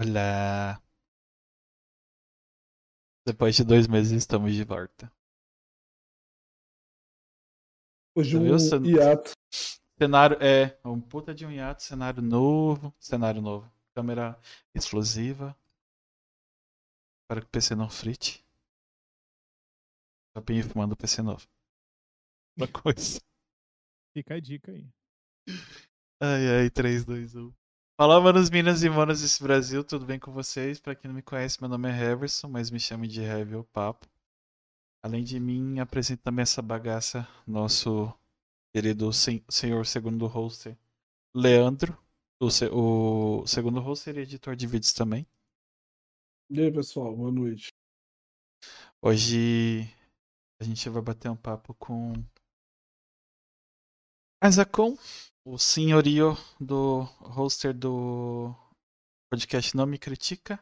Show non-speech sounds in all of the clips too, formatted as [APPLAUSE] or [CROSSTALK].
Olá. Depois de dois meses estamos de volta. Hoje Você um viu? Você- hiato. Cenário é um puta de um hiato, cenário novo, cenário novo. Câmera explosiva. Para que o PC não frite. Shopping manda o PC novo. Uma coisa. Fica a dica aí. Ai, ai, 3, 2, 1. Fala, manos, minas e manos desse Brasil, tudo bem com vocês? Pra quem não me conhece, meu nome é Heverson, mas me chame de Heavy ou Papo. Além de mim, apresento também essa bagaça, nosso querido sen- senhor segundo hoster, Leandro. O, se- o segundo hoster e editor de vídeos também. E aí, pessoal, boa noite. Hoje a gente vai bater um papo com Azacon, o senhorio do hoster do podcast Não Me Critica.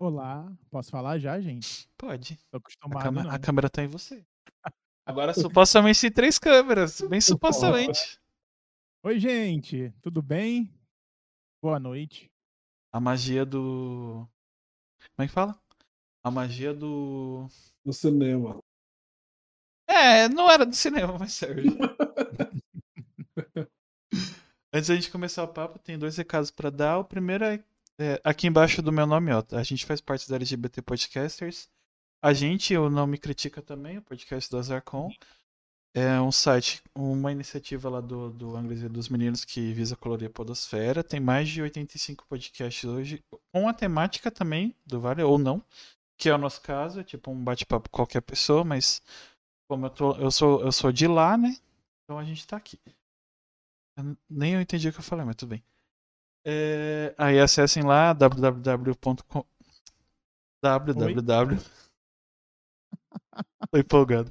Olá, posso falar já, gente? Pode. Tô A, acostumado câmera- não. a câmera tá em você. [LAUGHS] Agora supostamente tem três câmeras, bem supostamente. Oi, gente, tudo bem? Boa noite. A magia do. Como é que fala? A magia do. No cinema. É, não era do cinema, mas [LAUGHS] serve. [LAUGHS] Antes da gente começar o papo, tem dois recados pra dar. O primeiro é, é, aqui embaixo do meu nome, ó. A gente faz parte da LGBT Podcasters. A gente, o Não Me Critica também, o podcast do Azarcon. É um site, uma iniciativa lá do, do Angles e dos Meninos que visa colorir a podosfera. Tem mais de 85 podcasts hoje, com a temática também do Vale, ou não. Que é o nosso caso, é tipo um bate-papo com qualquer pessoa, mas como eu, tô, eu, sou, eu sou de lá, né? Então a gente tá aqui. Nem eu entendi o que eu falei, mas tudo bem. É, aí acessem lá www.com www [LAUGHS] Tô empolgado.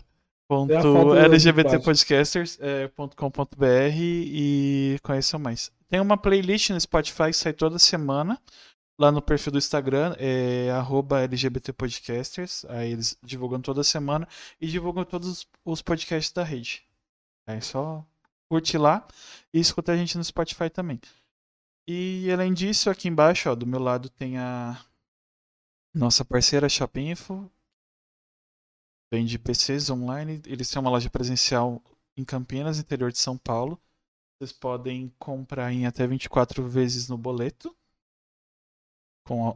Ponto É foto da lgbtpodcasters.com.br e conheçam mais. Tem uma playlist no Spotify que sai toda semana. Lá no perfil do Instagram é lgbtpodcasters. Aí eles divulgam toda semana e divulgam todos os- os podcasts da rede. É só curte lá e escuta a gente no Spotify também. E além disso, aqui embaixo, ó, do meu lado tem a nossa parceira Shopping Info, vende PCs online. Eles têm uma loja presencial em Campinas, interior de São Paulo. Vocês podem comprar em até 24 vezes no boleto, com, a-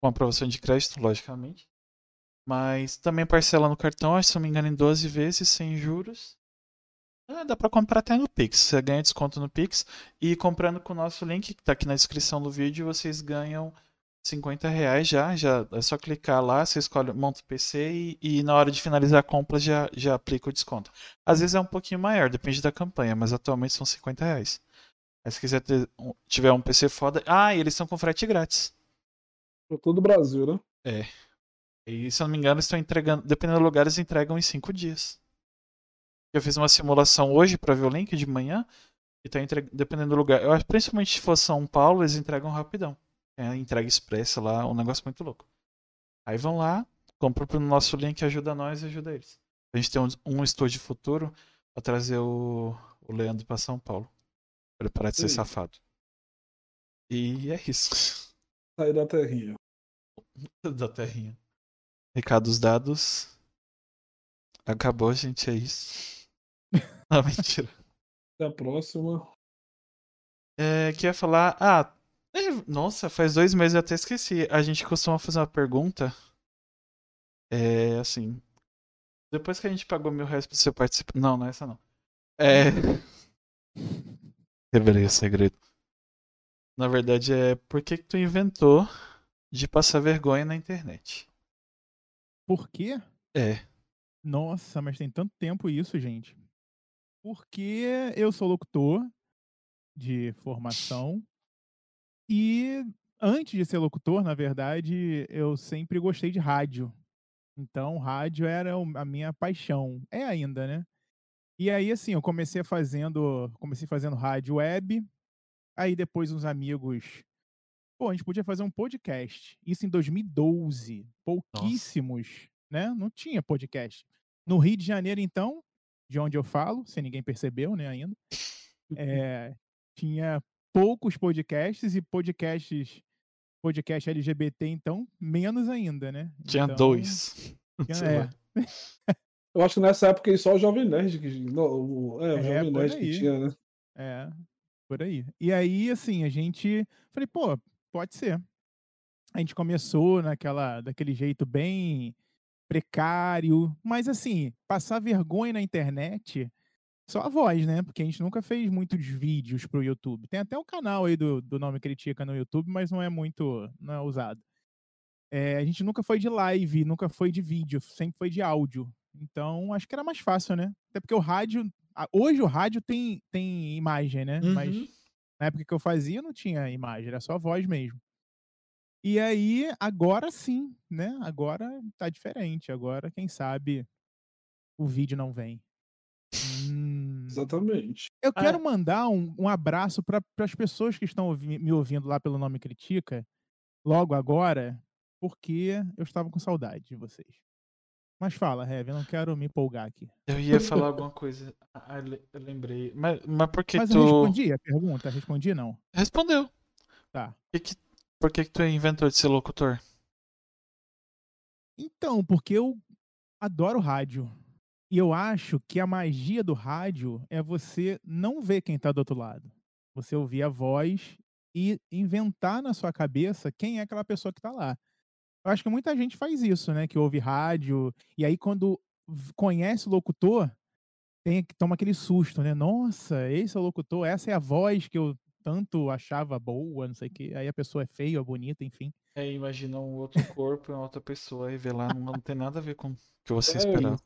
com aprovação de crédito, logicamente. Mas também parcela no cartão, se não me engano, em 12 vezes, sem juros. Dá pra comprar até no Pix. Você ganha desconto no Pix. E comprando com o nosso link, que tá aqui na descrição do vídeo, vocês ganham 50 reais já, já é só clicar lá, você escolhe, monta o PC e, e na hora de finalizar a compra já, já aplica o desconto. Às vezes é um pouquinho maior, depende da campanha, mas atualmente são 50 reais. Aí se quiser ter, um- tiver um PC foda. Ah, e eles estão com frete grátis. Pra todo o Brasil, né? E se eu não me engano, estão entregando, dependendo do lugar, eles entregam em 5 dias. Eu fiz uma simulação hoje pra ver o link de manhã. E tá entre... dependendo do lugar. Eu acho principalmente se for São Paulo, eles entregam rapidão. É, entrega expressa lá, um negócio muito louco. Aí vão lá, compram pro nosso link, ajuda nós e ajuda eles. A gente tem um, um estúdio futuro pra trazer o, o Leandro pra São Paulo. Pra ele parar de ser Sim. safado. E é isso. Sair da terrinha. [LAUGHS] da terrinha. Recados dados. Acabou, gente, é isso. [LAUGHS] Não, mentira. Até a próxima. É, falar. Ah, é, nossa, faz dois meses eu até esqueci. A gente costuma fazer uma pergunta. É assim. Depois que a gente pagou mil reais pra você participar. Não, não é essa não. É. [LAUGHS] Revelei o segredo. Na verdade é por que, que tu inventou de passar vergonha na internet? Por quê? É. Nossa, mas tem tanto tempo isso, gente. Porque eu sou locutor de formação e antes de ser locutor, na verdade, eu sempre gostei de rádio. Então, rádio era a minha paixão. É ainda, né? E aí, assim, eu comecei fazendo, comecei fazendo rádio web. Aí depois uns amigos, pô, a gente podia fazer um podcast. Isso em 2012. Pouquíssimos, né? Não tinha podcast. No Rio de Janeiro, então, de onde eu falo, se ninguém percebeu, né, ainda, é, tinha poucos podcasts e podcasts podcast LGBT, então, menos ainda, né? Tinha Então, dois. [LAUGHS] tinha- é. [LAUGHS] Eu acho que nessa época só o Jovem Nerd que. Não, o, é, o É, Jovem Nerd que tinha, né? É, por aí. E aí, assim, a gente. Falei, pô, pode ser. A gente começou naquela, daquele jeito bem precário, mas assim, passar vergonha na internet, só a voz, né? Porque a gente nunca fez muitos vídeos pro YouTube. Tem até o canal aí do, do Nome Critica no YouTube, mas não é muito, não é usado. É, a gente nunca foi de live, nunca foi de vídeo, sempre foi de áudio. Então, acho que era mais fácil, né? Até porque o rádio. Hoje o rádio tem, tem imagem, né? Mas Uhum. na época que eu fazia não tinha imagem, era só voz mesmo. E aí, agora sim, né? Agora tá diferente. Agora, quem sabe, o vídeo não vem. Hum. Exatamente. Eu Ah. quero mandar um, um abraço para as pessoas que estão ouvi- me ouvindo lá pelo Nome Critica, logo agora, porque eu estava com saudade de vocês. Mas fala, Heavy, eu não quero me empolgar aqui. Eu ia falar alguma coisa. Ah, le- eu lembrei. Mas, mas por que Mas tu. eu respondi a pergunta? Respondi não. Respondeu. Tá. Que que- Por que, que tu inventou de ser locutor? Então, porque eu adoro rádio. E eu acho que a magia do rádio é você não ver quem tá do outro lado. Você ouvir a voz e inventar na sua cabeça quem é aquela pessoa que tá lá. Eu acho que muita gente faz isso, né? Que ouve rádio, e aí quando conhece o locutor, tem, toma aquele susto, né? Nossa, esse é o locutor, essa é a voz que eu tanto achava boa, não sei o quê. Aí a pessoa é feia, ou bonita, enfim. É, imagina um outro corpo e uma outra pessoa e lá, não, não tem nada a ver com o que você É, esperava.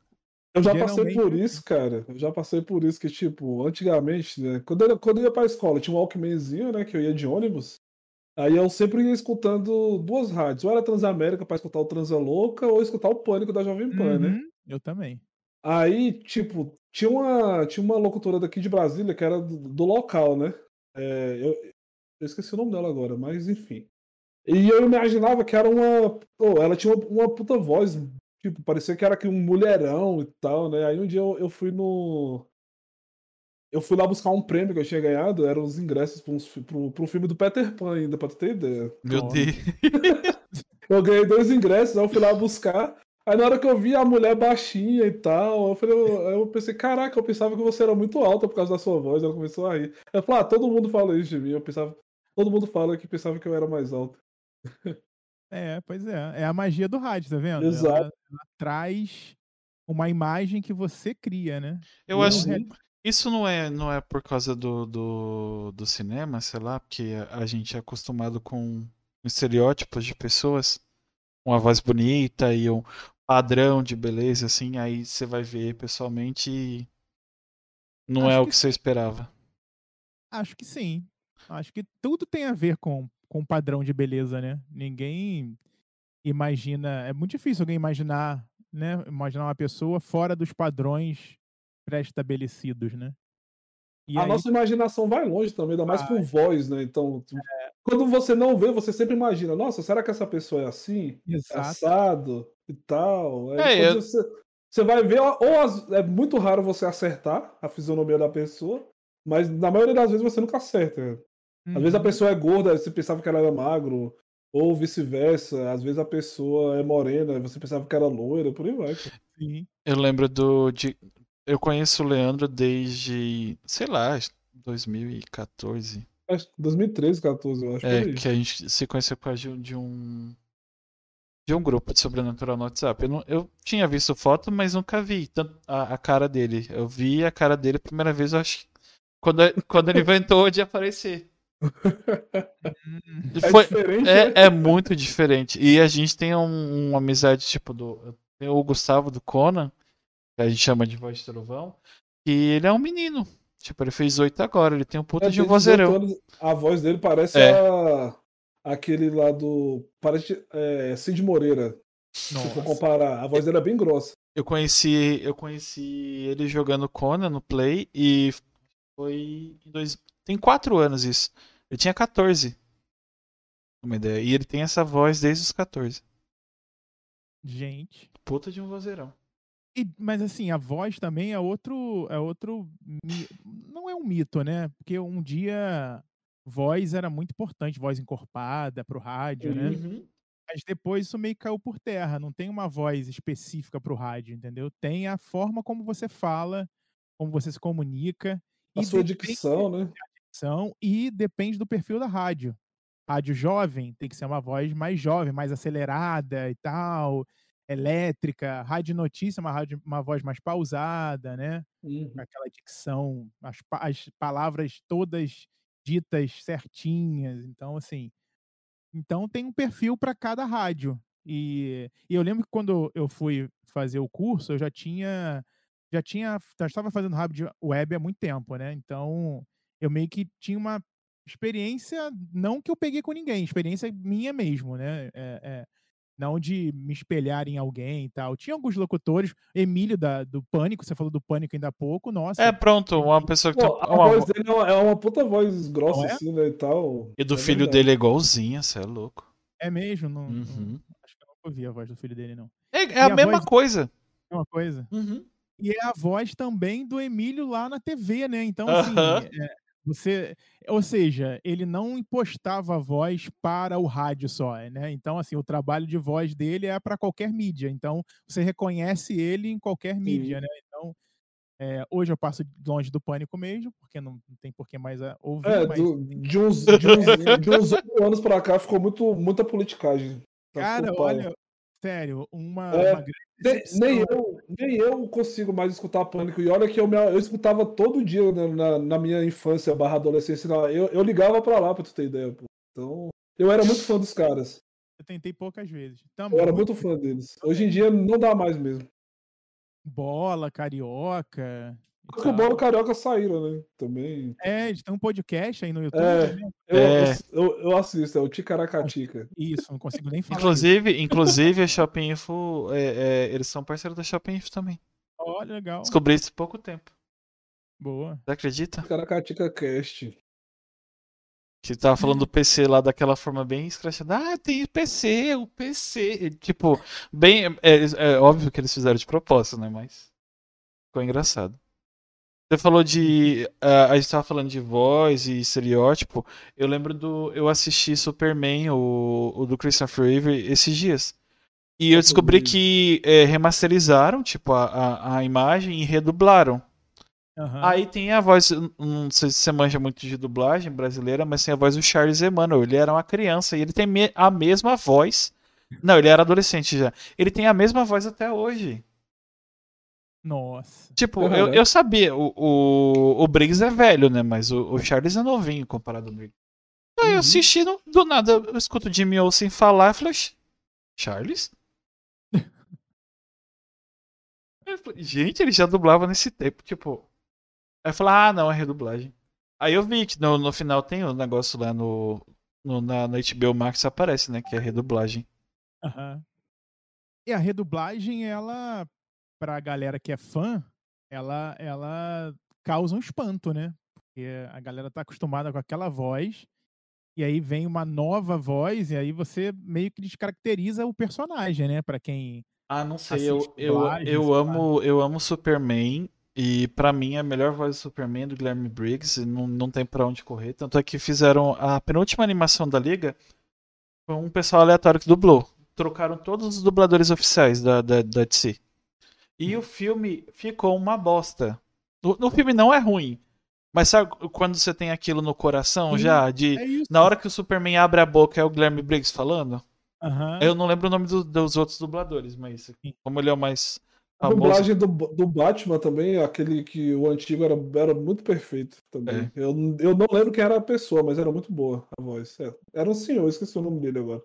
Eu já passei Geralmente- por isso, cara. Eu já passei por isso que, tipo, antigamente, né? Quando eu, quando eu ia pra escola, tinha um Walkmanzinho, né? Que eu ia de ônibus. Aí eu sempre ia escutando duas rádios. Ou era Transamérica pra escutar o Transa Louca, ou escutar o Pânico da Jovem Pan, né? Uhum, Eu também. Aí, tipo, tinha uma, tinha uma locutora daqui de Brasília que era do, do local, né? É, eu, eu esqueci o nome dela agora, mas enfim. E eu imaginava que era uma. pô, ela tinha uma, uma puta voz, tipo, parecia que era aqui um mulherão e tal, né? Aí um dia eu, eu fui no. Eu fui lá buscar um prêmio que eu tinha ganhado, eram os ingressos para um, pro, pro filme do Peter Pan ainda, pra tu ter ideia. Meu. Deus. [LAUGHS] Eu ganhei dois ingressos, aí eu fui lá buscar. Aí na hora que eu vi a mulher baixinha e tal, eu, falei, eu, eu pensei, caraca, eu pensava que você era muito alta por causa da sua voz. Ela começou a rir. Eu falei, ah, todo mundo fala isso de mim. Eu pensava, todo mundo fala que pensava que eu era mais alto. É, pois é. É a magia do rádio, tá vendo? Exato. Ela, ela traz uma imagem que você cria, né? Eu E acho. não real- Isso não é, não é por causa do, do, do cinema, sei lá, porque a, a gente é acostumado com estereótipos de pessoas, uma voz bonita e um padrão de beleza, assim, aí você vai ver pessoalmente e não é Acho o que que você esperava. Acho que sim. Acho que tudo tem a ver com com padrão de beleza, né? Ninguém imagina. É muito difícil alguém imaginar, né? Imaginar uma pessoa fora dos padrões pré-estabelecidos, né? E a aí, nossa imaginação vai longe também, ainda mais com Vai. voz, né? Então, tu- quando você não vê, você sempre imagina, nossa, será que essa pessoa é assim? É exato. assado e tal. Aí É, eu- você, você vai ver, ou as- é muito raro você acertar a fisionomia da pessoa, mas na maioria das vezes você nunca acerta. Às vezes a Uhum. pessoa é gorda, você pensava que ela era magro, ou vice-versa. Às vezes a pessoa é morena, você pensava que era loira, por aí vai. Sim. Eu lembro do. De, eu conheço o Leandro desde, sei lá, 2014. Acho que 2013, 14, eu acho. É, aí. que a gente se conheceu por causa de, um- de um. De um grupo de sobrenatural no WhatsApp. Eu, não- eu tinha visto foto, mas nunca vi tanto a, a cara dele. Eu vi a cara dele a primeira vez, eu acho. Quando, quando ele inventou de aparecer. [LAUGHS] É Foi, diferente, né? é, é muito diferente. E a gente tem um- uma amizade, tipo, do. O Gustavo do Conan, que a gente chama de voz de trovão, e ele é um menino. Tipo, ele fez oito agora, ele tem um puta É, de um vozeirão. anos, a voz dele parece É. a- aquele lá do. Parece é, Cid Moreira. Se for Nossa. comparar. A voz dele é bem grossa. Eu conheci, eu conheci ele jogando Conan no Play e foi em dois, tem quatro anos isso. Ele tinha 14. Uma ideia. E ele tem essa voz desde os 14. Gente. Puta de um vozeirão. E- mas assim, a voz também é outro. É outro. Não é um mito, né? Porque um dia voz era muito importante, voz encorpada pro rádio, né? Uhum. Mas depois isso meio que caiu por terra. Não tem uma voz específica pro rádio, entendeu? Tem a forma como você fala, como você se comunica. A e sua dicção, né? dicção e depende do perfil da rádio. Rádio jovem tem que ser uma voz mais jovem, mais acelerada e tal, elétrica. Rádio notícia, uma, rádio, uma voz mais pausada, né? Uhum. Aquela dicção, as, as palavras todas ditas certinhas. Então, assim, então tem um perfil para cada rádio. E, e eu lembro que quando eu fui fazer o curso, eu já tinha já tinha já estava fazendo rádio web há muito tempo, né? Então eu meio que tinha uma experiência, não que eu peguei com ninguém, experiência minha mesmo, né? É, é, não de me espelhar em alguém e tal. Tinha alguns locutores, Emílio da, do Pânico, você falou do Pânico ainda há pouco, nossa. É, pronto, uma pessoa que tem. Pô, a uma- voz dele é uma, é uma puta voz grossa, Não é? assim, né? E tal. E do É filho verdade. dele é igualzinha, você é louco. É mesmo? Não, não- Uhum. acho que eu nunca ouvi a voz do filho dele, não. É, é a a mesma voz- coisa. É uma coisa. Uhum. E é a voz também do Emílio lá na TV, né? Então, assim, Aham. é, você. Ou seja, ele não impostava a voz para o rádio só, né? Então, assim, o trabalho de voz dele é para qualquer mídia. Então, você reconhece ele em qualquer mídia, né? Então, é, hoje eu passo longe do pânico mesmo, porque não, não tem por que mais a- ouvir. É, mas, do- de, uns, oito anos pra cá ficou muito, muita politicagem. Tá cara, olha, sério, uma, É, uma grande Nem, nem eu, nem eu consigo mais escutar Pânico. E olha que eu, me, eu escutava todo dia né, na, na minha infância barra adolescência. Eu, eu ligava pra lá, pra tu ter ideia. Pô. Então, eu era muito fã dos caras. Eu tentei poucas vezes. Eu Também, era muito fã deles. Hoje em dia não dá mais mesmo. bola, carioca. Porque o. Bolo Carioca saíram, né? Também. É, eles têm um podcast aí no YouTube. É. né? Eu, É. eu, eu assisto, é o Ticaracatica. Isso, não consigo nem falar. Inclusive, inclusive a Shopping Info, é, é, eles são parceiros da Shopping Info também. Olha, legal. Descobri isso há pouco tempo. Boa. Você acredita? Ticaracatica Cast. Que tava falando do PC lá daquela forma bem escrachada. Ah, tem PC, o PC. E, Tipo, bem. É, é óbvio que eles fizeram de propósito, né? Mas. Ficou engraçado. Você falou de. ah, a gente tava falando de voz e estereótipo. Eu lembro do. Eu assisti Superman, o, o do Christopher Reeve, esses dias. E eu descobri bonito. que é, remasterizaram, tipo, a, a, a imagem e redublaram. Aham. Aí tem a voz, não sei se você manja muito de dublagem brasileira, mas tem a voz do Charles Emmanuel. Ele era uma criança e ele tem me- a mesma voz. Não, ele era adolescente já. Ele tem a mesma voz até hoje. Nossa. Tipo, Uhum. eu, eu sabia, o, o, o Briggs é velho, né? Mas o, o Charles é novinho comparado ao Briggs. Aí eu Uhum. assisti, no- do nada, eu escuto o Jimmy Olsen falar, eu falei, "Ch- Charles? [LAUGHS] Eu falei, Gente, ele já dublava nesse tempo, tipo. Aí eu falei, ah, não, é redublagem. Aí eu vi que no, no final tem o negócio lá no, no, na, na HBO Max aparece, né? Que é redublagem. Aham. E a redublagem, ela, pra galera que é fã, ela, ela causa um espanto, né? Porque a galera tá acostumada com aquela voz, e aí vem uma nova voz, e aí você meio que descaracteriza o personagem, né? Pra quem. Ah, não sei, eu, eu, dublagem, eu lá. amo eu amo Superman e pra mim a melhor voz do Superman é do Guilherme Briggs e não, não tem pra onde correr. Tanto é que fizeram a penúltima animação da Liga foi um pessoal aleatório que dublou. Trocaram todos os dubladores oficiais da, da, da DC. E o filme ficou uma bosta. No, no filme não é ruim, mas sabe quando você tem aquilo no coração Sim, já? De, É na hora que o Superman abre a boca é o Guilherme Briggs falando? Aham. Eu não lembro o nome do- dos outros dubladores, mas Sim. como ele é o mais A dublagem do, do Batman também, aquele que o antigo era, era muito perfeito também. É. Eu, eu não lembro quem era a pessoa, mas era muito boa a voz. É, Era um senhor, eu esqueci o nome dele agora.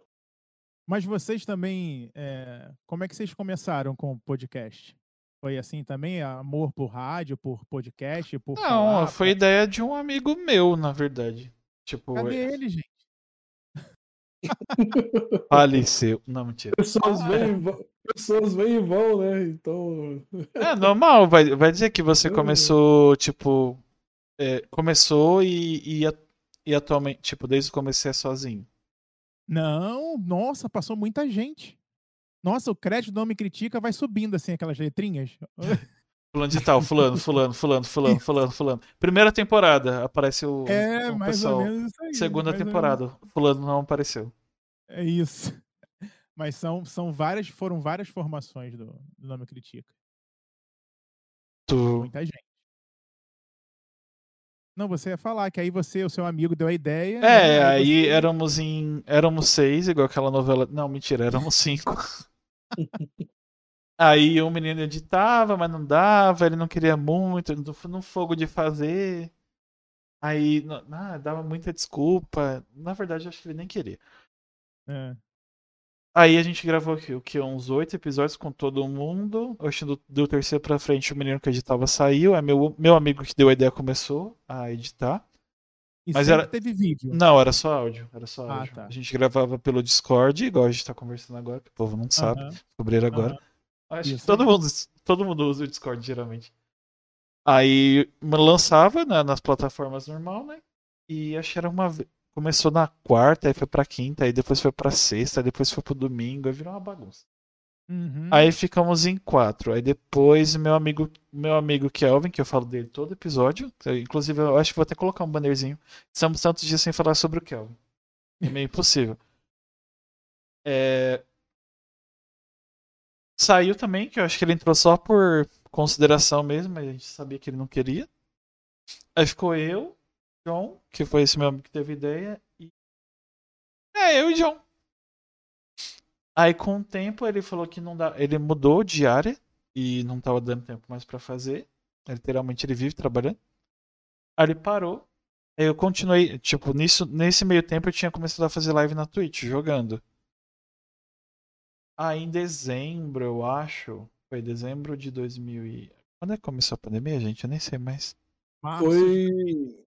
Mas vocês também. é, Como é que vocês começaram com o podcast? Foi assim também? Amor por rádio, por podcast, por. Não, falar, foi ideia de um amigo meu, na verdade. Tipo, Cadê ele, gente? [LAUGHS] faleceu. Não, mentira. Pessoas Ah, vêm e vão, pessoas vêm e vão, né? Então. É normal, vai, vai dizer que você Hum. começou, tipo. é, começou e, e, e atualmente, tipo, desde o começo você é sozinho. Não, nossa, passou muita gente. Nossa, o crédito do Não Me Critica vai subindo assim, aquelas letrinhas. [LAUGHS] Fulano de tal, fulano, fulano, fulano, fulano, fulano, fulano. Primeira temporada apareceu É, o mais pessoal. ou menos isso aí. Segunda temporada, fulano não apareceu. É isso. [LAUGHS] Mas são, são várias, foram várias formações do, do Nome Critica. Tu... Muita gente. Não, você ia falar que aí você, o seu amigo, deu a ideia. né? É, aí você- éramos em. Éramos seis, igual aquela novela. Não, mentira, éramos [LAUGHS] cinco. Aí o menino editava, mas não dava, ele não queria muito, no, fogo de fazer. Aí não- ah, dava muita desculpa. Na verdade, eu acho que ele nem queria. É. Aí a gente gravou aqui, o que? Uns oito episódios com todo mundo. Acho do, do terceiro pra frente o menino que editava saiu. Aí meu, meu amigo que deu a ideia começou a editar. E Mas era- teve vídeo. Não, era só áudio. Era só Ah, áudio. tá. A gente gravava pelo Discord, igual a gente tá conversando agora, que o povo não sabe. Descobriram agora. Acho que Isso todo aí. mundo, todo mundo usa o Discord, geralmente. Aí lançava né, nas plataformas normal, né? E acho que era uma. Começou na quarta, aí foi pra quinta, aí depois foi pra sexta, aí depois foi pro domingo, aí virou uma bagunça. Uhum. Aí ficamos em quatro. Aí depois meu amigo, meu amigo Kelvin, que eu falo dele todo episódio, que- inclusive eu acho que vou até colocar um bannerzinho. Estamos tantos dias sem falar sobre o Kelvin. É meio impossível. É, Saiu também, que eu acho que ele entrou só por consideração mesmo, mas a gente sabia que ele não queria. Aí ficou eu, John, que foi esse meu amigo que teve ideia, e. É, eu e John. Aí com o tempo ele falou que não dá. Ele mudou de área e não tava dando tempo mais pra fazer. Literalmente ele vive trabalhando. Aí ele parou. Aí eu continuei, tipo, nisso, nesse meio tempo eu tinha começado a fazer live na Twitch, jogando. Aí em dezembro, eu acho. Foi dezembro de 2000 e... Quando é que começou a pandemia, gente? Eu nem sei mais. Março, Foi.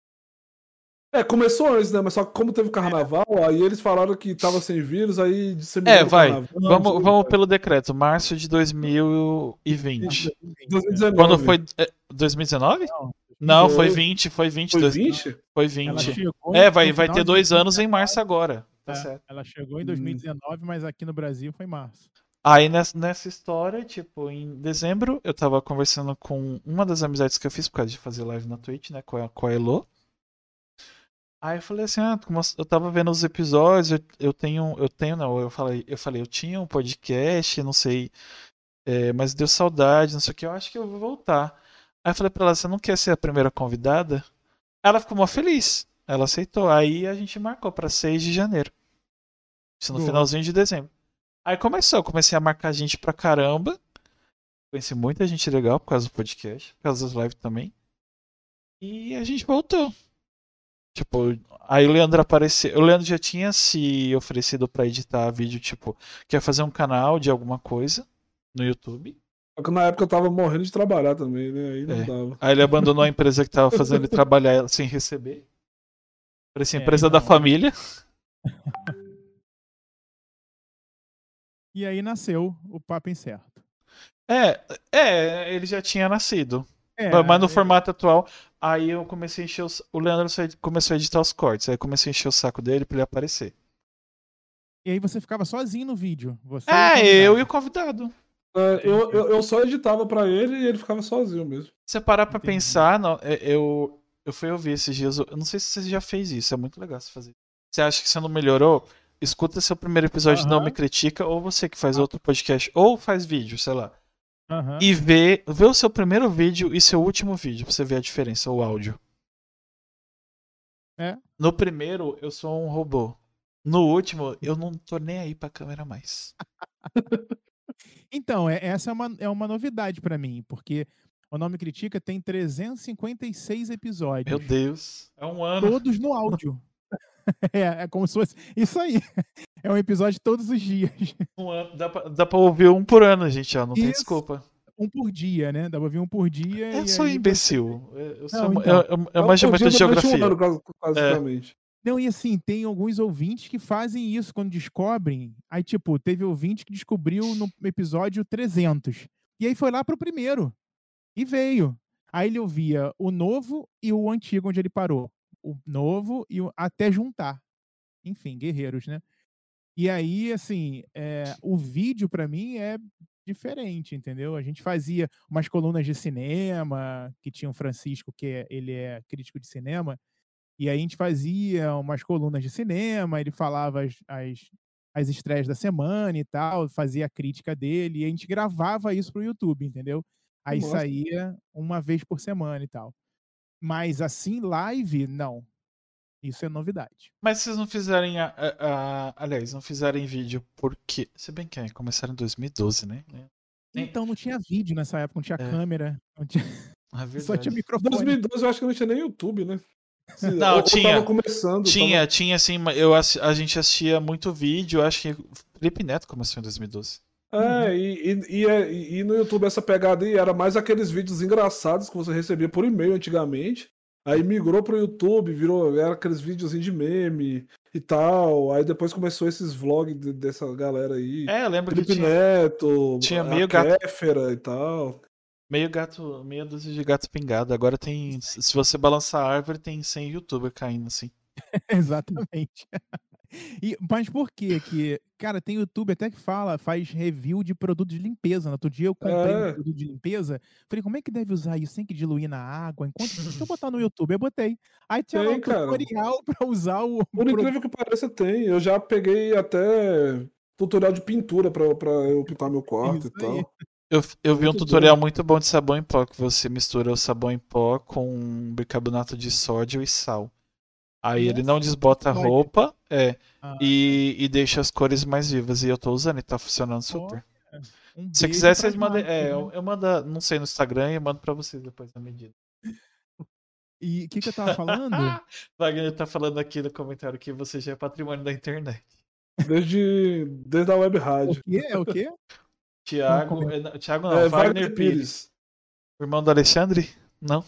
É, começou antes, né? Mas só que como teve carnaval, aí eles falaram que tava sem vírus, aí disseminou É, vai. carnaval, Vamos, vamos pelo decreto. Março de 2020. 2019. Quando foi. é, 2019? Não, Não, foi Foi. 20, foi 20. Foi dois- 20? Foi Ela 20. chegou É, vai, vai ter dois anos em 2019, março agora. Tá é, certo. Ela chegou em Hum. 2019, mas aqui no Brasil foi março. Aí nessa, nessa história, tipo, em dezembro, eu tava conversando com uma das amizades que eu fiz por causa de fazer live na Twitch, né, com a, com a Elo. Aí eu falei assim, ah, eu tava vendo os episódios, eu, eu tenho, eu tenho, não, eu falei, eu falei, eu tinha um podcast, não sei, é, mas deu saudade, não sei o que, eu acho que eu vou voltar. Aí eu falei pra ela, você não quer ser a primeira convidada? Ela ficou mó feliz, ela aceitou. Aí a gente marcou pra 6 de janeiro. Isso no Boa. finalzinho de dezembro. Aí começou, eu comecei a marcar gente pra caramba. Conheci muita gente legal por causa do podcast, por causa das lives também. E a gente voltou. Tipo, aí o Leandro apareceu. O Leandro já tinha se oferecido pra editar vídeo, tipo, quer fazer um canal de alguma coisa no YouTube. Só que na época eu tava morrendo de trabalhar também, né? Aí não É. dava. Aí ele abandonou a empresa que tava fazendo ele trabalhar [LAUGHS] sem receber. Parecia É, empresa da família. [LAUGHS] E aí nasceu o Papo Incerto. É, é, ele já tinha nascido. É, Mas no é, formato atual, aí eu comecei a encher os... O Leandro começou a editar os cortes. Aí eu comecei a encher o saco dele pra ele aparecer. E aí você ficava sozinho no vídeo. Você e o É, convidado. eu e o convidado. É, eu, eu, eu só editava pra ele e ele ficava sozinho mesmo. Se você parar pra Entendi. pensar, não, é, eu, eu fui ouvir esses dias. Eu não sei se você já fez isso, é muito legal você fazer. Você acha que você não melhorou? Escuta seu primeiro episódio de Não. Me Critica, ou você que faz outro podcast, ou faz vídeo, sei lá. Aham. E vê, vê o seu primeiro vídeo e seu último vídeo, pra você ver a diferença, o áudio. É. No primeiro, eu sou um robô. No último, eu não tô nem aí pra câmera mais. [LAUGHS] Então, é- essa é uma, é uma novidade pra mim, porque o Nome Critica tem 356 episódios. Meu Deus. É um ano. Todos no áudio. [LAUGHS] [LAUGHS] é, é como se fosse. Isso aí. [LAUGHS] É um episódio todos os dias. [LAUGHS] Um ano. Dá, pra, dá pra ouvir um por ano, gente, ó. Não tem Isso. desculpa. Um por dia, né? Dá pra vir um por dia. Eu e sou aí imbecil. Eu, eu sou, Não, eu, então. eu, eu Eu de podia durante um geografia. ano, quase- basicamente. Não, e assim, tem alguns ouvintes que fazem isso quando descobrem. Aí, tipo, teve ouvinte que descobriu no episódio 300. E aí foi lá pro primeiro. E veio. Aí ele ouvia o novo e o antigo, onde ele parou. O novo e o até juntar. Enfim, guerreiros, né? E aí, assim, é, o vídeo para mim é diferente, entendeu? A gente fazia umas colunas de cinema, que tinha o Francisco, que é, ele é crítico de cinema, e aí a gente fazia umas colunas de cinema, ele falava as, as, as estreias da semana e tal, fazia a crítica dele, e a gente gravava isso pro YouTube, entendeu? Aí Nossa. saía uma vez por semana e tal. Mas assim, live, não. Isso é novidade. Mas vocês não fizerem. A, a- a- aliás, não fizerem vídeo porque. Se bem que é, começaram em 2012, né? É, Então não tinha vídeo nessa época, não tinha É. câmera, não tinha- é [LAUGHS] só tinha microfone. 2012 eu acho que não tinha nem YouTube, né? Se- Não, ou tinha. Tava começando. Tinha, tinha assim, eu, assi- a gente assistia muito vídeo, acho que Felipe Neto começou em 2012. É, e, e, e, é- e no YouTube essa pegada aí era mais aqueles vídeos engraçados que você recebia por e-mail antigamente. Aí migrou pro YouTube, virou era aqueles vídeos de meme e tal. Aí depois começou esses vlogs de- dessa galera aí. É, eu lembro que Felipe tinha Neto, tinha a meio gato- Kéfera e tal. meio gato, meia dúzia de gato pingado. Agora tem, se você balançar a árvore, tem 100 youtuber caindo assim. [LAUGHS] Exatamente. [LAUGHS] E, mas por que que... Cara, tem YouTube até que fala, faz review de produto de limpeza. No outro dia eu comprei um É. produto de limpeza. Falei, como é que deve usar isso? Tem que diluir na água? Enquanto... [LAUGHS] Deixa eu botar no YouTube. Eu botei. Aí tinha lá Tem, um cara. tutorial [LAUGHS] pra usar o Por produto. incrível que pareça, tem. Eu já peguei até tutorial de pintura pra, pra eu pintar meu quarto Isso e tal. aí. Eu, eu vi um tutorial muito bom de sabão em pó, que você mistura o sabão em pó com bicarbonato de sódio e sal. Aí ele não desbota a roupa, é, Ah, e, e deixa as cores mais vivas. E eu tô usando e tá funcionando super. um Se quiser, vocês mandem. É, eu, eu mando, não sei, no Instagram e eu mando pra vocês depois na medida. E o que, que eu tava falando? [LAUGHS] Wagner tá falando aqui no comentário que você já é patrimônio da internet. Desde, desde a web o rádio. quê? É o quê? Tiago. comentário. é, não, Tiago não, É, Wagner Pires. O irmão do Alexandre? Não.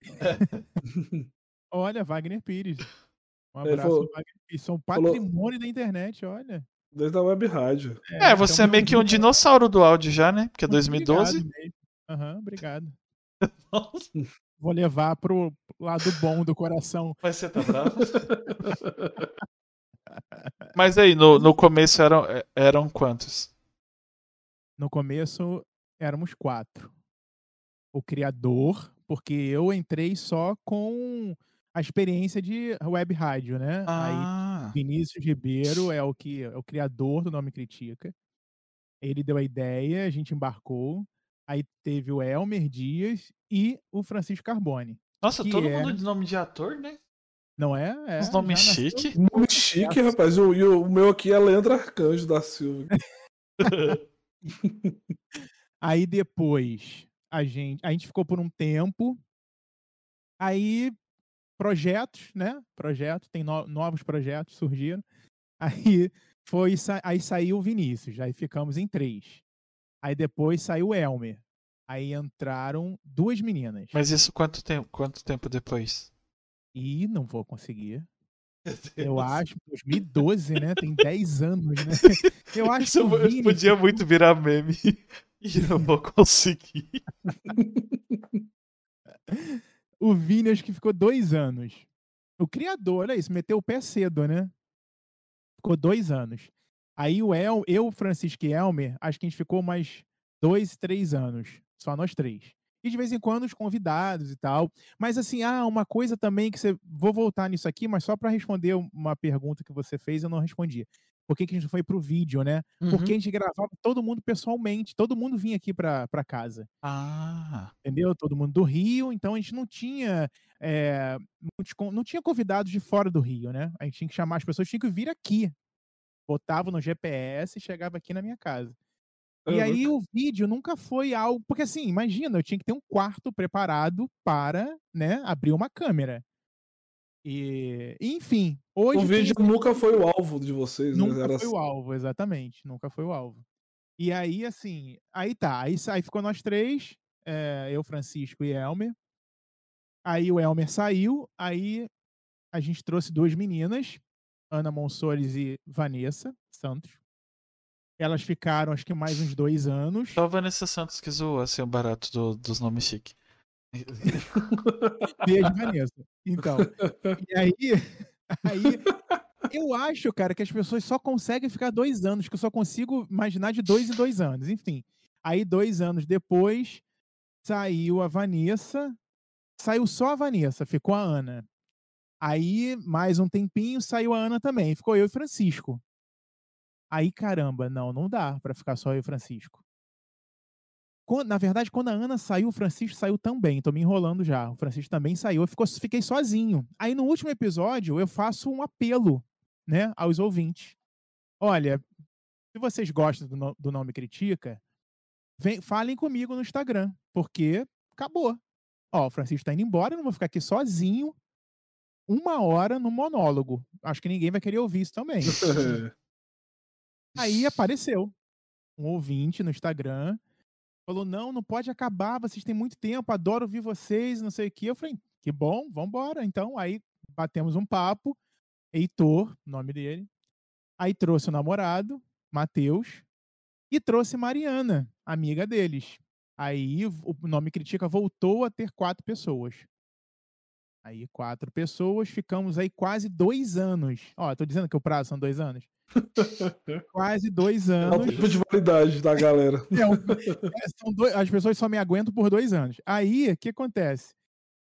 [LAUGHS] Olha, Wagner Pires. Um abraço, falou- Wagner Pires. São falou- patrimônio da internet, olha. Desde a web rádio. É, você é meio que um dinossauro do áudio já, né? Porque é Muito 2012. Obrigado mesmo. Aham, obrigado. [LAUGHS] Nossa, Vou levar pro lado bom do coração. [LAUGHS] Mas você tá bravo? [LAUGHS] Mas aí, no, no começo eram, é, eram quantos? No começo éramos quatro. O criador, porque eu entrei só com a experiência de web rádio, né? Aí Ah, Vinícius Ribeiro é o que é o criador do Nome Critica. Ele deu a ideia, a gente embarcou. Aí teve o Elmer Dias e o Francisco Carbone. nossa, todo é- mundo de nome de ator, né? Não é? é Os nomes já nasceu- chique. Nome chique, rapaz. O, e o, o meu aqui é Leandro Arcanjo da Silva. [LAUGHS] Aí depois a gente, a gente ficou por um tempo. Aí projetos, né? Projetos, tem no- novos projetos surgiram. [LAUGHS] Aí foi aí saiu o Vinícius, aí ficamos em três. Aí depois saiu o Elmer. Aí entraram duas meninas. Mas isso quanto tempo, quanto tempo depois? E não vou conseguir. Eu acho, 2012, né? Tem [LAUGHS] 10 anos, né? Eu acho Isso que Vini podia muito virar meme. [LAUGHS] E eu vou conseguir. O Vini acho que ficou dois anos. O criador, olha isso, meteu o pé cedo, né? Ficou dois anos. Aí o El, eu, Francisco e Elmer, acho que a gente ficou mais dois, três anos. Só nós três. E de vez em quando os convidados e tal. Mas assim, ah, uma coisa também que você. Vou voltar nisso aqui, mas só para responder uma pergunta que você fez, eu não respondi. Por que, que a gente foi pro vídeo, né? Porque a gente gravava todo mundo pessoalmente, todo mundo vinha aqui pra, pra casa Ah, entendeu? Todo mundo do Rio, então a gente não tinha con- não tinha convidados de fora do Rio, né? A gente tinha que chamar as pessoas, tinha que vir aqui. Botava no GPS e chegava aqui na minha casa. E aí o vídeo nunca foi algo, porque assim, imagina, eu tinha que ter um quarto preparado para, né, abrir uma câmera. E, enfim, hoje O tem vídeo nunca foi o alvo de vocês, Nunca né? Era foi o alvo, exatamente. Nunca foi o alvo. E aí, assim, aí tá. Aí, aí ficou nós três, eh, eu, Francisco e Elmer. Aí o Elmer saiu, aí a gente trouxe duas meninas, Ana Monsores e Vanessa Santos. Elas ficaram, acho que mais uns dois anos. só a Vanessa Santos que zoou assim o barato do- dos nomes chique. [LAUGHS] Beijo, Vanessa. Então, e aí, [LAUGHS] aí Eu acho, cara, que as pessoas só conseguem ficar dois anos, que eu só consigo imaginar de dois em dois anos. Enfim. Aí, dois anos depois, saiu a Vanessa. Saiu só a Vanessa, ficou a Ana. Aí, mais um tempinho, saiu a Ana também. Ficou eu e Francisco. Aí, caramba, não, não dá pra ficar só eu e Francisco. Quando- na verdade, quando a Ana saiu, o Francisco saiu também. Tô me enrolando já. O Francisco também saiu. Eu ficou- fiquei sozinho. Aí, no último episódio, eu faço um apelo, né, aos ouvintes. Olha, se vocês gostam do, no- do Nome Critica, vem, falem comigo no Instagram, porque acabou. Ó, o Francisco tá indo embora, eu não vou ficar aqui sozinho uma hora no monólogo. Acho que ninguém vai querer ouvir isso também. [LAUGHS] Aí apareceu um ouvinte no Instagram, falou: não, não pode acabar, vocês têm muito tempo, adoro ouvir vocês, não sei o quê. Eu falei, que bom, vambora. Então, aí batemos um papo, Heitor, nome dele. Aí trouxe o namorado, Matheus, e trouxe Mariana, amiga deles. Aí o nome Critica voltou a ter quatro pessoas. Aí quatro pessoas, ficamos aí quase dois anos. Ó, tô dizendo que o prazo são dois anos. [LAUGHS] Quase dois É o anos. tempo de validade da galera. É, é, são dois- as pessoas só me aguentam por dois anos. Aí, o que acontece?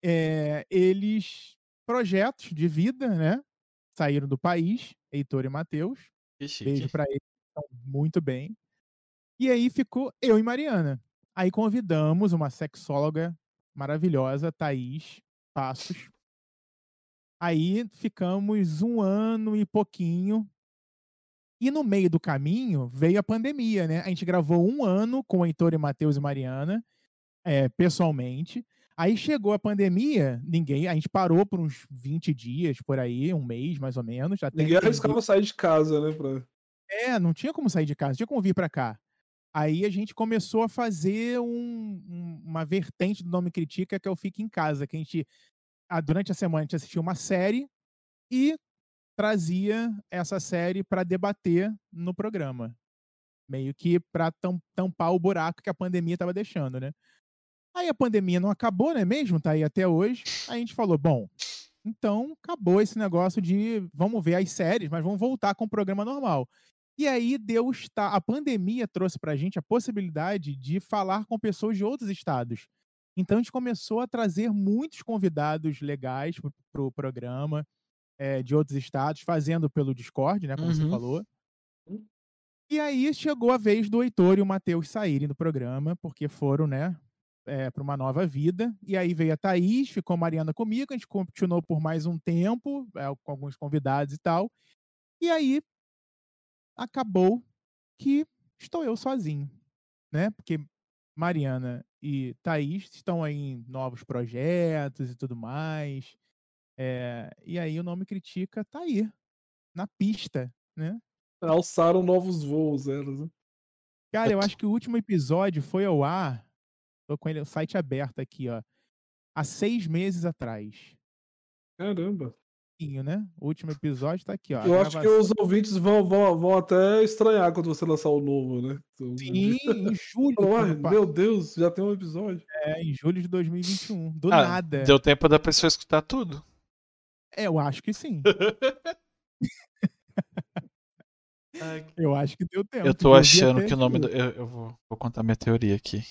É, eles, projetos de vida, né? Saíram do país, Heitor e Matheus. Beijo pra eles, estão muito bem. E aí ficou eu e Mariana. Aí convidamos uma sexóloga maravilhosa, Thaís Passos. Aí ficamos um ano e pouquinho. E no meio do caminho veio a pandemia, né? A gente gravou um ano com o Heitor e Matheus e Mariana, é, pessoalmente. Aí chegou a pandemia, ninguém, a gente parou por uns 20 dias por aí, um mês mais ou menos. Até Ninguém arriscava sair de casa, né? Pra... é, não tinha como sair de casa, não tinha como vir pra cá. Aí a gente começou a fazer um- um- uma vertente do Nome Critica, que é o Fique em Casa, que a gente, ah, durante a semana, a gente assistia uma série e trazia essa série para debater no programa. Meio que para tampar o buraco que a pandemia estava deixando, né? Aí a pandemia não acabou, né mesmo? Tá aí até hoje. Aí a gente falou, bom, então acabou esse negócio de vamos ver as séries, mas vamos voltar com o programa normal. E aí deu esta a pandemia trouxe pra gente a possibilidade de falar com pessoas de outros estados. Então a gente começou a trazer muitos convidados legais pro, pro programa eh, de outros estados, fazendo pelo Discord, né, como você Uhum. falou. E aí chegou a vez do Heitor e o Matheus saírem do programa, porque foram, né, para uma nova vida. E aí veio a Thaís, ficou a Mariana comigo, a gente continuou por mais um tempo, eh, com alguns convidados e tal. E aí acabou que estou eu sozinho, né? Porque Mariana e Thaís estão aí em novos projetos e tudo mais. Eh, e aí o Nome Critica tá aí, na pista, né? Alçaram novos voos, elas, né? Cara, eu acho que o último episódio foi ao ar. Tô com ele, o site aberto aqui, ó. Há seis meses atrás. Caramba. Pouquinho, né? O último episódio tá aqui, ó. Eu acho que os ouvintes vão, vão, vão até estranhar quando você lançar o novo, né? Então, Sim, [LAUGHS] em julho. Falam, quando "Ai, pa- meu Deus, já tem um episódio. É, em julho de 2021. Do Ah, nada. Deu tempo da pessoa escutar tudo. É, eu acho que sim. [LAUGHS] Eu acho que deu tempo. eu tô achando que o nome do. Eu, eu vou, vou contar minha teoria aqui.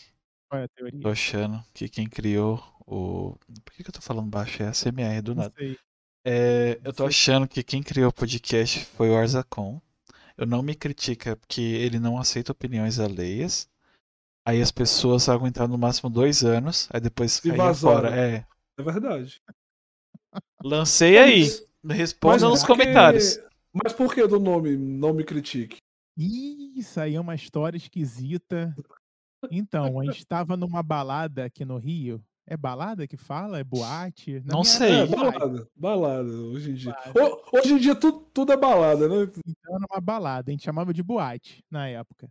Qual é a teoria? Tô achando que quem criou o. Por que, que eu tô falando baixo? É a CMR do Não nada. sei. É, eu tô achando que quem criou o podcast foi o Arzacon. Eu não me critica porque ele não aceita opiniões alheias. Aí as pessoas aguentaram no máximo dois anos, aí depois E caíam vazaram. fora. É. É verdade. Lancei aí. Mas- Respondam mas nos por que- comentários. Mas por que do nome Não Me Critique? Ih, Isso aí é uma história esquisita. Então, a gente tava numa balada aqui no Rio. É balada que fala? É boate? Na Não sei. É, balada. Balada, hoje em dia. Balada. Hoje em dia tudo, tudo é balada, né? Então era uma balada, a gente chamava de boate na época.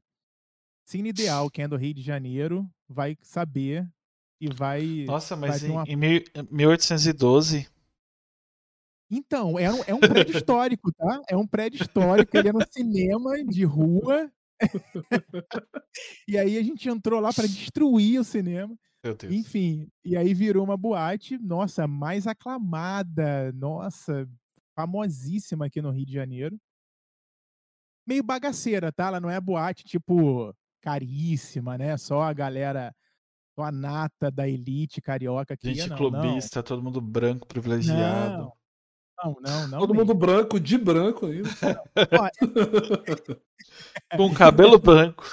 Cine Ideal, quem é do Rio de Janeiro, vai saber e vai. Nossa, vai mas ter em, uma- em mil- 1812. Então, é um, é um prédio histórico, tá? É um prédio histórico, ele é no cinema de rua. [LAUGHS] [LAUGHS] e aí a gente entrou lá para destruir o cinema. Meu Deus. Enfim, e aí virou uma boate, nossa, mais aclamada, nossa, famosíssima aqui no Rio de Janeiro. Meio bagaceira, tá? Ela não é boate, tipo, caríssima, né? Só a galera, só a nata da elite carioca que Gente ia, não, clubista, todo mundo branco, privilegiado. Não, não, não. não Todo mesmo. mundo branco, de branco ainda. Ó, [LAUGHS] Com cabelo branco.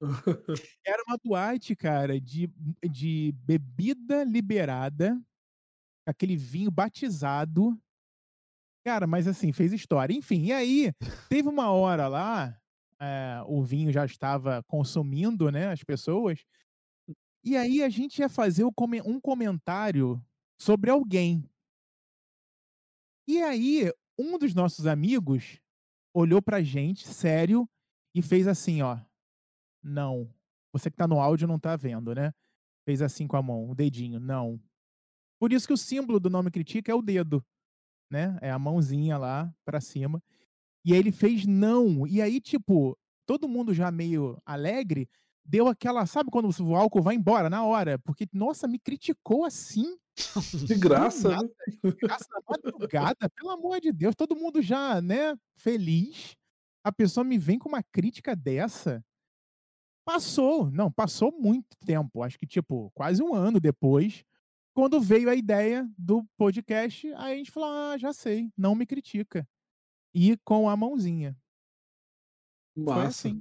[LAUGHS] Era uma boate, cara, de, de bebida liberada, aquele vinho batizado. Cara, mas assim, fez história. Enfim, e aí, teve uma hora lá, eh, o vinho já estava consumindo, né, as pessoas. E aí a gente ia fazer um comentário sobre alguém. E aí, um dos nossos amigos olhou pra gente, sério, e fez assim, ó. Não. Você que tá no áudio não tá vendo, né? Fez assim com a mão, o dedinho. Não. Por isso que o símbolo do nome critica é o dedo, né? É a mãozinha lá pra cima. E aí ele fez não. E aí, tipo, todo mundo já meio alegre, deu aquela. Sabe quando o álcool vai embora na hora? Porque, nossa, me criticou assim. [LAUGHS] De graça, né? Graça na madrugada, pelo amor de Deus, todo mundo já, né, feliz. A pessoa me vem com uma crítica dessa. Passou, não, passou muito tempo, acho que tipo, quase um ano depois, quando veio a ideia do podcast, aí a gente falou: "Ah, já sei, não me critica". E com a mãozinha. Foi Massa. assim.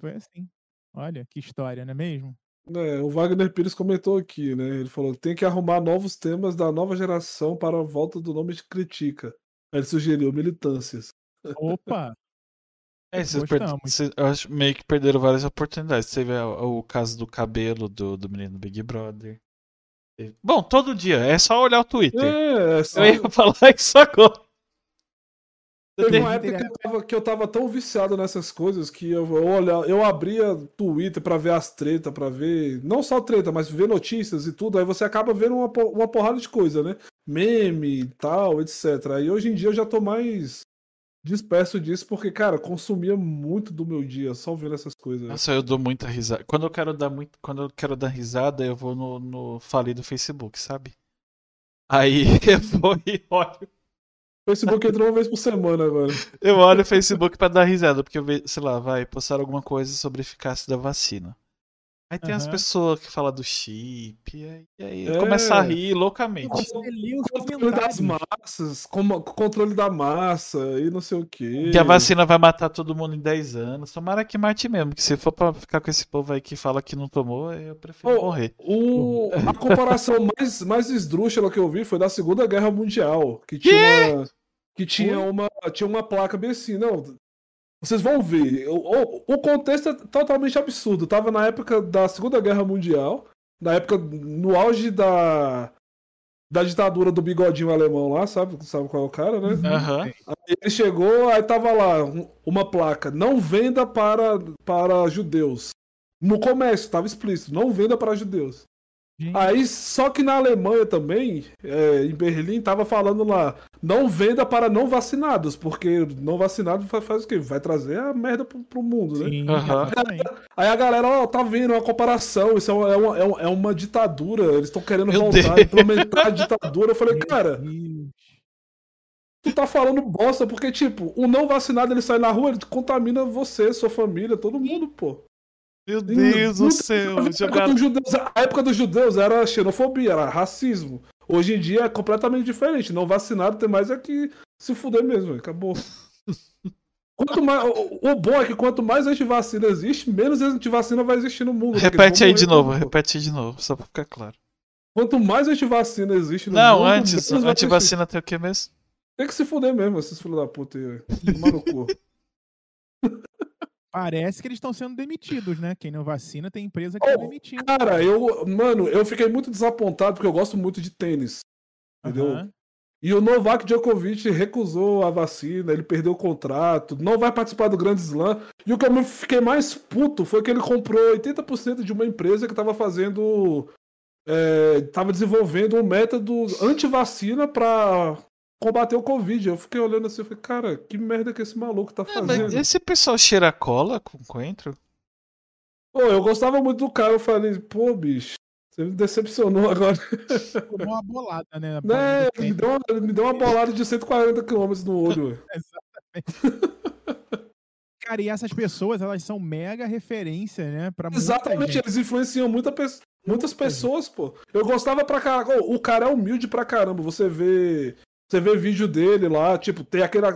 Foi assim. Olha que história, não é mesmo? É, o Wagner Pires comentou aqui, né? Ele falou que tem que arrumar novos temas da nova geração para a volta do nome de critica. Aí ele sugeriu militâncias. Opa, É, vocês eu acho meio que perderam várias oportunidades. Teve o, o caso do cabelo do, do menino Big Brother. Teve- Bom, todo dia, é só olhar o Twitter. É, é só... Eu ia falar isso agora. Teve uma [LAUGHS] época que eu, tava, que eu tava tão viciado nessas coisas que eu, eu, olha, eu abria Twitter pra ver as tretas, pra ver. Não só treta, mas ver notícias e tudo. Aí você acaba vendo uma, uma porrada de coisa, né? Meme e tal, etc. Aí hoje em dia eu já tô mais disperso disso, porque, cara, consumia muito do meu dia só vendo essas coisas. Nossa, eu dou muita risada. Quando eu quero dar muito, quando eu quero dar risada, eu vou no, no falido Facebook, sabe? Aí [LAUGHS] eu vou e olho. O Facebook entrou uma vez por semana agora. Eu olho o Facebook pra dar risada, porque eu vejo, sei lá, vai postar alguma coisa sobre a eficácia da vacina. Aí tem as Aham. pessoas que falam do chip, e aí, É. começo a rir loucamente. você os Controle das massas, como, controle da massa e não sei o quê. Que a vacina vai matar todo mundo em 10 anos. Tomara que mate mesmo, que se for pra ficar com esse povo aí que fala que não tomou, eu prefiro Ô, morrer. O, a comparação mais, mais esdrúxula que eu vi foi da Segunda Guerra Mundial, que tinha uma, que tinha uma, tinha uma placa bem assim, não. Vocês vão ver. O, o, contexto é totalmente absurdo. Tava na época da Segunda Guerra Mundial, na época no auge da da ditadura do bigodinho alemão lá, sabe? Sabe qual é o cara, né? Aham. Ele chegou, aí tava lá um- uma placa: não venda para, para judeus. No comércio, tava explícito: não venda para judeus. Gente, Aí, só que na Alemanha também, é, em Berlim, tava falando lá: não venda para não vacinados, porque não vacinado fa- faz, o quê? Vai trazer a merda pro, pro mundo, né? sim, Aham. exatamente. Aí a galera, ó, tá vendo, é uma comparação, isso é uma, é uma, é uma- é uma ditadura, eles estão querendo Meu voltar, Deus. implementar a ditadura. Eu falei, Meu cara, Deus. tu tá falando bosta, porque, tipo, o não vacinado ele sai na rua, ele contamina você, sua família, todo mundo, pô. Meu Deus do céu. A época, Jogaram... dos judeus, a época dos judeus era xenofobia, era racismo. Hoje em dia é completamente diferente. Não vacinado tem mais é que se fuder mesmo, acabou. [LAUGHS] Quanto mais, o, o bom é que quanto mais antivacina existe, menos antivacina vai existir no mundo. Repete aí de novo, mundo. repete aí de novo, só pra ficar claro. Quanto mais antivacina existe no Não, mundo, antes, vai existir. antivacina tem o que mesmo? Tem que se fuder mesmo, esses filhos da puta aí. Tomar no cu. [LAUGHS] Parece que eles estão sendo demitidos, né? Quem não vacina tem empresa que tá Oh, demitindo. Cara, eu, mano, eu fiquei muito desapontado porque eu gosto muito de tênis. Entendeu? Aham. E o Novak Djokovic recusou a vacina, ele perdeu o contrato, não vai participar do Grande Slam. E o que eu fiquei mais puto foi que ele comprou 80% de uma empresa que estava fazendo. estava desenvolvendo um método anti-vacina para combater o Covid. Eu fiquei olhando assim e falei, cara, que merda que esse maluco tá É, fazendo? mas esse pessoal cheira cola com coentro? Pô, eu gostava muito do cara, eu falei, pô, bicho, Você me decepcionou agora. Tomou uma bolada, né? Né? Me deu, uma, me deu uma bolada de 140 km no olho. [LAUGHS] Exatamente. Cara, e essas pessoas, elas são mega referência, né? Pra Exatamente, gente. eles influenciam muita pe muitas pessoas, pô. Eu gostava pra caramba. O cara é humilde pra caramba. Você vê. Você vê vídeo dele lá, tipo, tem aquele.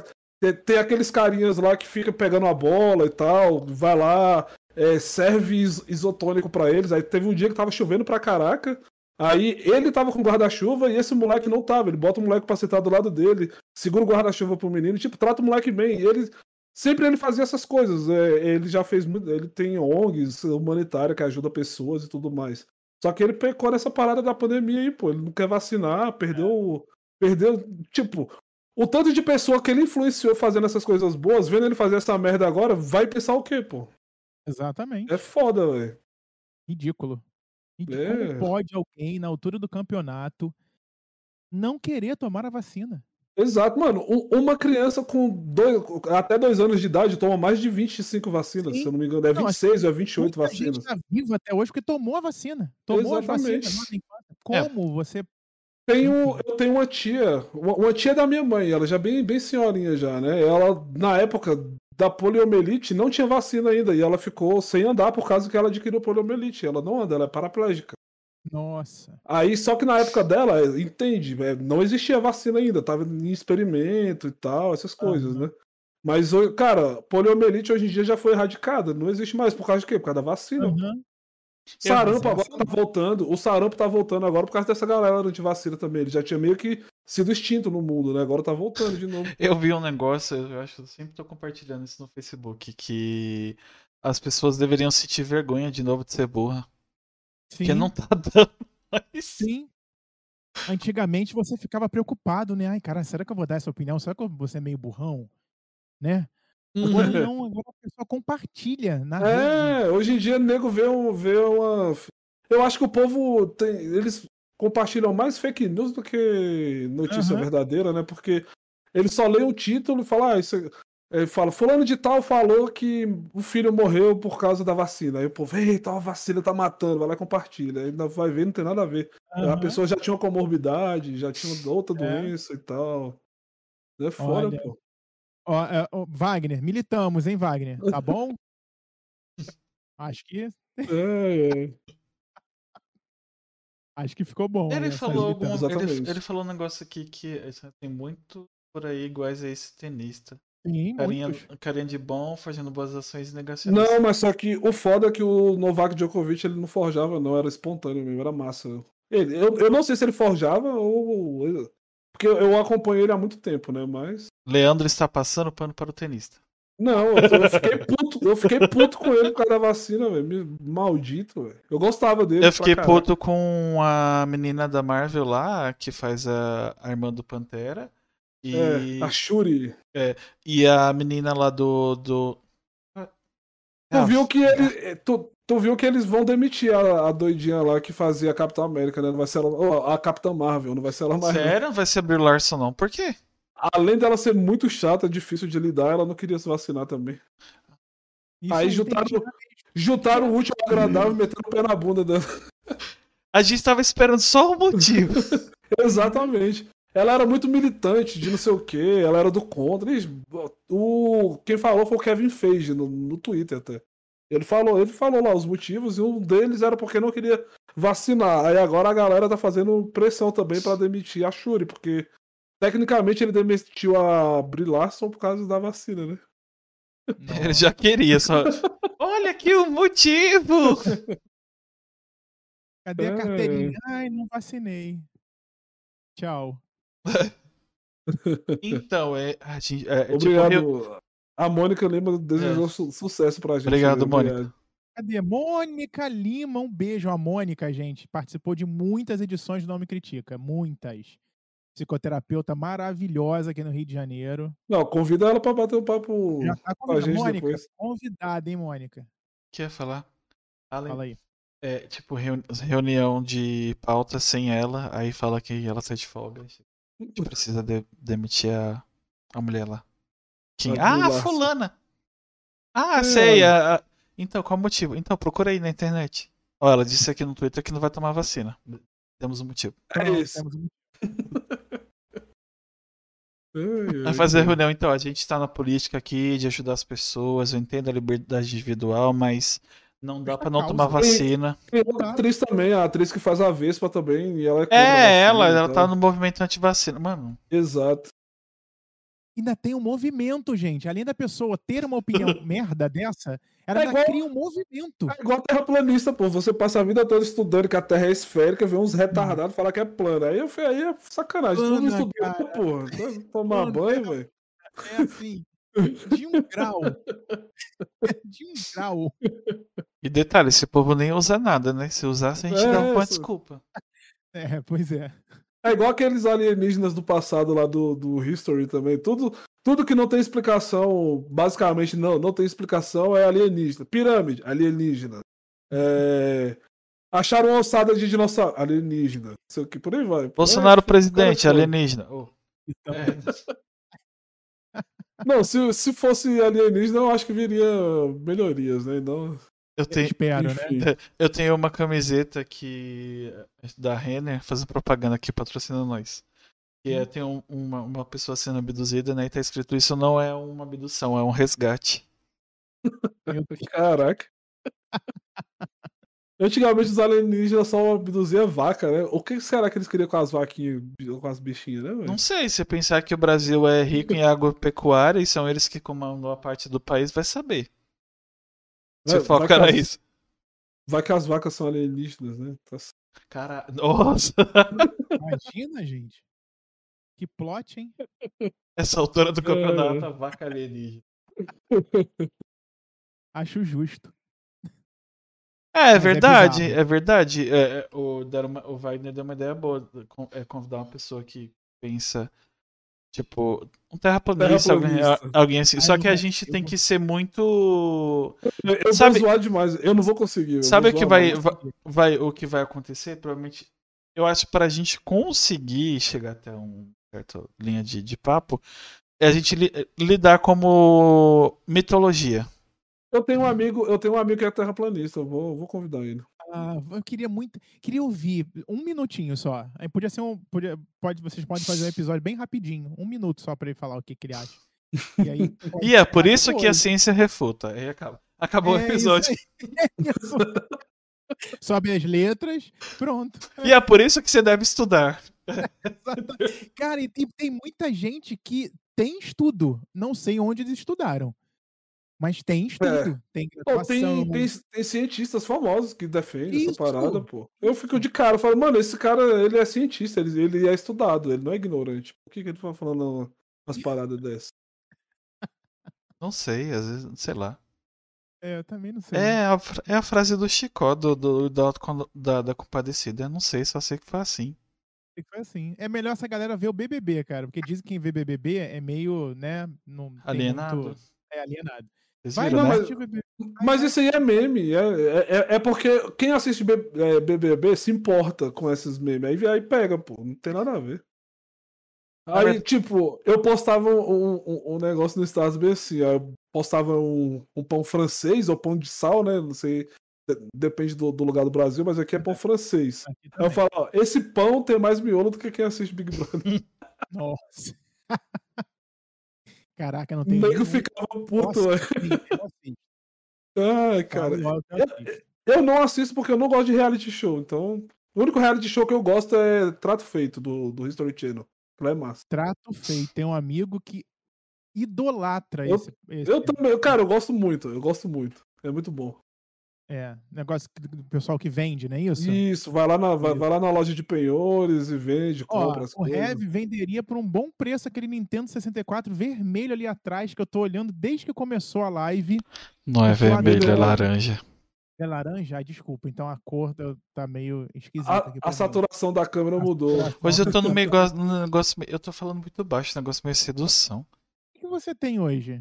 Tem, tem aqueles carinhas lá que fica pegando a bola e tal. Vai lá, é, serve is isotônico pra eles. Aí teve um dia que tava chovendo pra caraca. Aí ele tava com guarda-chuva e esse moleque não tava. Ele bota o moleque pra sentar do lado dele, segura o guarda-chuva pro menino, tipo, trata o moleque bem. E ele Sempre ele fazia essas coisas. É, ele já fez muito. Ele tem ONGs humanitárias que ajuda pessoas e tudo mais. Só que ele pecou nessa parada da pandemia aí, pô. Ele não quer vacinar, perdeu. Perdeu. Tipo, o tanto de pessoa que ele influenciou fazendo essas coisas boas, vendo ele fazer essa merda agora, vai pensar o quê, pô? Exatamente. É foda, velho. Ridículo. Ridículo. É. Como pode alguém, na altura do campeonato, não querer tomar a vacina? Exato, mano. uma criança com dois, até dois anos de idade toma mais de 25 vacinas, Sim. se eu não me engano. É 26 não, ou é 28 vacinas. Gente tá vivo até hoje porque tomou a vacina. Tomou Exatamente. a vacina. Como é. você. Tenho, eu tenho uma tia, uma, uma, tia da minha mãe, ela já bem, bem senhorinha já, né? Ela, na época da poliomielite, não tinha vacina ainda, e ela ficou sem andar por causa que ela adquiriu poliomielite. Ela não anda, ela é paraplégica. Nossa. Aí, só que na época dela, entende, é, não existia vacina ainda, tava em experimento e tal, essas coisas, uhum. né? Mas, cara, poliomielite hoje em dia já foi erradicada, não existe mais. Por causa de quê? Por causa da vacina. Uhum. Sarampo agora tá voltando. O sarampo tá voltando agora por causa dessa galera antivacina também. Ele já tinha meio que sido extinto no mundo, né? Agora tá voltando de novo. [LAUGHS] eu vi um negócio, eu acho que eu sempre tô compartilhando isso no Facebook, que as pessoas deveriam sentir vergonha de novo de ser burra. Sim. Porque não tá [LAUGHS] dando mais. Sim. Antigamente você ficava preocupado, né? Ai, cara, será que eu vou dar essa opinião? Será que eu vou ser meio burrão? Né? Agora uhum. não, agora a pessoa compartilha na É, rede. hoje em dia o nego vê, um, vê uma. Eu acho que o povo tem. Eles compartilham mais fake news do que notícia uhum. verdadeira, né? Porque eles só leem o título e falam, ah, isso, ele fala, fulano de tal falou que o filho morreu por causa da vacina. Aí o povo, eita, a vacina tá matando, vai lá e compartilha. Ainda vai ver, não tem nada a ver. Uhum. A pessoa já tinha uma comorbidade, já tinha outra é. doença e tal. É fora, Olha, pô. Ó, é, ó, Wagner, militamos, hein, Wagner? Tá bom? [LAUGHS] Acho que. Acho que ficou bom. Ele falou algum, ele, ele, falou um negócio aqui que tem muito por aí iguais a esse tenista. Sim, carinha, carinha de bom, fazendo boas ações negacionistas. Não, mas só que o foda é que o Novak Djokovic ele não forjava, não, era espontâneo mesmo, era massa. Ele, eu, eu não sei se ele forjava ou. Porque eu acompanho ele há muito tempo, né? Mas. Leandro está passando pano para o tenista. Não, eu, fiquei puto, eu fiquei puto com ele por causa da vacina, velho. Maldito, velho. Eu gostava dele. Eu fiquei puto com a menina da Marvel lá, que faz a, a irmã do Pantera. E... É, a Shuri. É, e a menina lá do. do... Tu viu que ele. Tu, tu viu que eles vão demitir a, a, doidinha lá que fazia a Capitã América, né? Não vai ser ela. Oh, a Capitã Marvel, não vai ser ela mais. Sério? Não vai ser a Brie Larson, não. Por quê? Além dela ser muito chata, difícil de lidar, ela não queria se vacinar também. Isso Aí juntaram, juntaram o último agradável e meteram o pé na bunda dela. A gente tava esperando só o motivo. [LAUGHS] Exatamente. Ela era muito militante de não sei o que, ela era do contra. o, quem falou foi o Kevin Feige no, no Twitter até. Ele falou, ele falou lá os motivos e um deles era porque não queria vacinar. Aí agora a galera tá fazendo pressão também para demitir a Shuri, porque tecnicamente ele demitiu a Brie Larson por causa da vacina, né? [LAUGHS] Ele já queria, só. [LAUGHS] Olha aqui o motivo! [LAUGHS] Cadê a carteirinha? Ai, não vacinei. Tchau. então, é. A gente, é, é Obrigado. Tipo, A Mônica Lima desejou é. su sucesso pra gente. Obrigado, Mônica. Cadê? Mônica Lima, um beijo. A Mônica, gente, participou de muitas edições do Nome Critica. Muitas. Psicoterapeuta maravilhosa aqui no Rio de Janeiro. Não, convida ela pra bater um papo Já tá com a gente Mônica, depois. Convidada, hein, Mônica? Quer falar? Além... Fala aí. É, tipo, reunião de pauta sem ela, aí fala que ela sai de folga. A gente precisa de, demitir a, a mulher lá. Quem? Ah, fulana! Ah, é. sei. A, a... Então, qual o motivo? Então, procura aí na internet. Ó, ela disse aqui no Twitter que não vai tomar vacina. Temos um motivo. É Pronto, isso. temos um- [LAUGHS] Ai, Vai ai, fazer reunião, então. A gente tá na política aqui de ajudar as pessoas. Eu entendo a liberdade individual, mas não dá pra não causa. tomar vacina. Tem outra atriz também, a atriz que faz a Vespa também, e ela é É, vacina ela, e ela tal. tá no movimento anti-vacina. Mano, Exato. Ainda tem um movimento, gente. Além da pessoa ter uma opinião [LAUGHS] merda dessa, ela É ainda igual- cria um movimento. É igual terraplanista, pô. Você passa a vida toda estudando que a Terra é esférica, vê uns retardados falar que é plana. Aí, eu falei, aí é sacanagem. Todo mundo Plana, estudou, cara. porra. Vai Tomar Plana, banho, velho. É assim, de um grau. [LAUGHS] De um grau. e detalhe, esse povo nem usa nada, né? Se usasse, a gente É, dava uma desculpa. É, pois é. É igual aqueles alienígenas do passado lá do, do History também. Tudo, tudo que não tem explicação, basicamente não, não tem explicação, é alienígena. Pirâmide, alienígena. É, Acharam uma ossada de dinossauro, alienígena. Não sei o que, por aí vai. Bolsonaro É, presidente, alienígena. Oh, Então, é. [LAUGHS] Não, se, se fosse alienígena, eu acho que viria melhorias, né? Não, Eu tenho, espero, né? enfim. eu tenho uma camiseta que da Renner fazendo propaganda aqui, patrocinando nós. Que é, tem um- uma, uma pessoa sendo abduzida, né? E tá escrito isso não é uma abdução, é um resgate. Caraca. Antigamente os alienígenas só abduziam vaca, né? O que será que eles queriam com as vaquinhas, com as bichinhas, né, velho? Não sei, se pensar que o Brasil é rico em agropecuária e são eles que comandam a parte do país, vai saber. Se Vai- o foco vai que era as- isso. Vai que as vacas são alienígenas, né? Tá Cara, [LAUGHS] nossa, Imagina, gente. Que plot, hein? essa altura do campeonato, a vaca alienígena. [LAUGHS] Acho justo. É, é é verdade, bizarro. é verdade. É, é, o, uma- o Wagner deu uma ideia boa. É convidar uma pessoa que pensa, tipo, um terraplanista, alguém, alguém assim. Só Ai, que a gente tem que ser muito. Eu, eu Sabe- vou zoar demais. Eu não vou conseguir. Sabe vou o que vai, vai, vai- o que vai acontecer? Provavelmente. Eu acho que pra gente conseguir chegar até uma certa linha de, de papo, é a gente li- lidar como mitologia. Eu tenho um amigo, eu tenho um amigo que é terraplanista. Eu vou, vou convidar ele. Ah, eu queria muito. Queria ouvir um minutinho só. Aí podia ser um. Podia, pode, vocês podem fazer um episódio bem rapidinho. Um minuto só pra ele falar o que, que ele acha. E aí. [LAUGHS] E é por isso que a ciência refuta. Aí acaba. Acabou o É isso episódio. [LAUGHS] é. Sobe as letras, pronto. E é por isso que você deve estudar. [LAUGHS] Cara, e tem, tem muita gente que tem estudo. Não sei onde eles estudaram. Mas tem estudo. Tem Pô, graduação. tem, tem, tem cientistas famosos que defendem Isso. essa parada, pô. Eu fico de cara, eu falo, mano, esse cara, ele é cientista, ele, ele é estudado, ele não é ignorante. Por que, que ele tá falando umas paradas dessas? [LAUGHS] Não sei, às vezes, sei lá. É, eu também não sei. É a, é a frase do Chicó, do, do- da, autocon- da, da compadecida. Eu não sei, só sei que foi assim. Sei que Foi assim. É melhor essa galera ver o BBB, cara. Porque dizem que quem vê BBB é meio, né? Não tem Alienado. muito- É alienado. Vocês Vai viram, lá né? mas- BBB. Mas isso aí é meme, é, é, é- porque quem assiste B- é, BBB se importa com esses memes, aí, aí pega, pô, não tem nada a ver. Aí, mas- tipo, eu postava um, um, um negócio no status bem assim, aí eu postava um, um pão francês ou pão de sal, né, não sei, de- depende do, do lugar do Brasil, mas aqui é pão [LAUGHS] francês. Aí eu falo, ó, esse pão tem mais miolo do que quem assiste Big Brother. [LAUGHS] Nossa. Caraca, não O tem nego nenhum- ficava puto, Nossa. Ai, cara. Que eu não assisto porque eu não gosto de reality show. Então, o único reality show que eu gosto é Trato Feito, do, do History Channel. É massa. Trato feito. Tem um amigo que idolatra Eu- esse, esse Eu também, cara, eu gosto muito. Eu gosto muito. É muito bom. É, negócio do pessoal que vende, não é isso? Isso, vai lá na, vai, vai lá na loja de penhores e vende, Ó, compra as o coisas. Heavy venderia por um bom preço aquele Nintendo 64 vermelho ali atrás, que eu tô olhando desde que começou a live. Não é vermelho, é laranja. É laranja? Ah, desculpa. Então a cor tá- tá meio esquisita A, a saturação da câmera A mudou. saturação. Hoje eu tô no meio no negócio. meio- Eu tô falando muito baixo, negócio meio sedução. O que você tem hoje?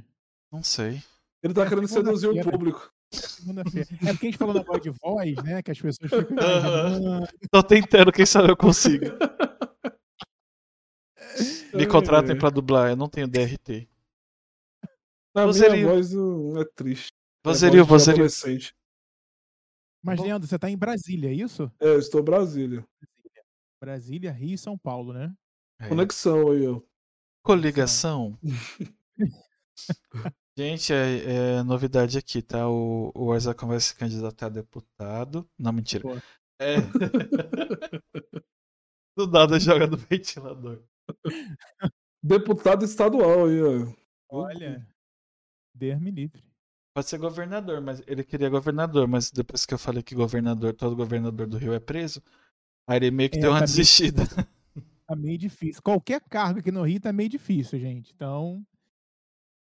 Não sei. Ele tá É querendo seduzir o público. Segunda-feira. É porque a gente falou na voz de voz, né? Que as pessoas ficam. Aham. Tô tentando, quem sabe eu consigo. [LAUGHS] Me contratem pra dublar, eu não tenho DRT. Na minha Vozerio. voz uh, é triste. É Vozerio, voz de vozerio. Mas, Bom. Leandro, você tá em Brasília, é isso? É, eu estou em Brasília. Brasília, Rio e São Paulo, né? É. Conexão aí, ó. Coligação. [LAUGHS] Gente, é, é novidade aqui, tá? O, o Arzacon vai se candidatar a deputado. Não, mentira. Pô. É. [LAUGHS] Do nada joga no ventilador. Deputado estadual aí, ó. Olha, Deus me livre. Pode ser governador, mas ele queria governador, mas depois que eu falei que governador, todo governador do Rio é preso, aí ele meio que É, deu uma tá meio- desistida. [LAUGHS] Tá meio difícil. Qualquer cargo aqui no Rio tá meio difícil, gente. Então,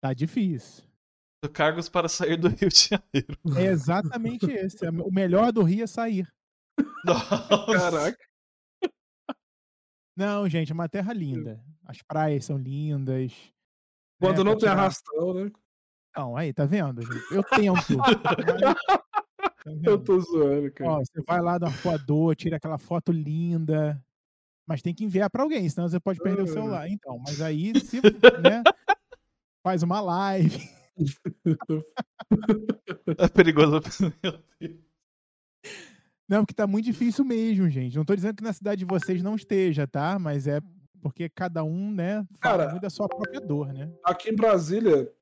tá difícil. Cargos para sair do Rio de Janeiro. É exatamente esse. É O melhor do Rio é sair. Nossa. Caraca. Não, gente, é uma terra linda. As praias são lindas. Quando né, não tem tirar- arrastão, né? Não, aí, tá vendo? gente? Eu tento. [LAUGHS] tá Eu tô zoando, cara. Ó, você vai lá no arpoador, tira aquela foto linda. Mas tem que enviar pra alguém, senão você pode perder o Ah. celular. Então, mas aí, se, né, faz uma live. [LAUGHS] É perigoso. [LAUGHS] Meu Deus. Não, porque tá muito difícil mesmo, gente. Não tô dizendo que na cidade de vocês não esteja, tá? Mas é porque cada um, né, fala Cara, muito da sua própria dor, né? Aqui em Brasília,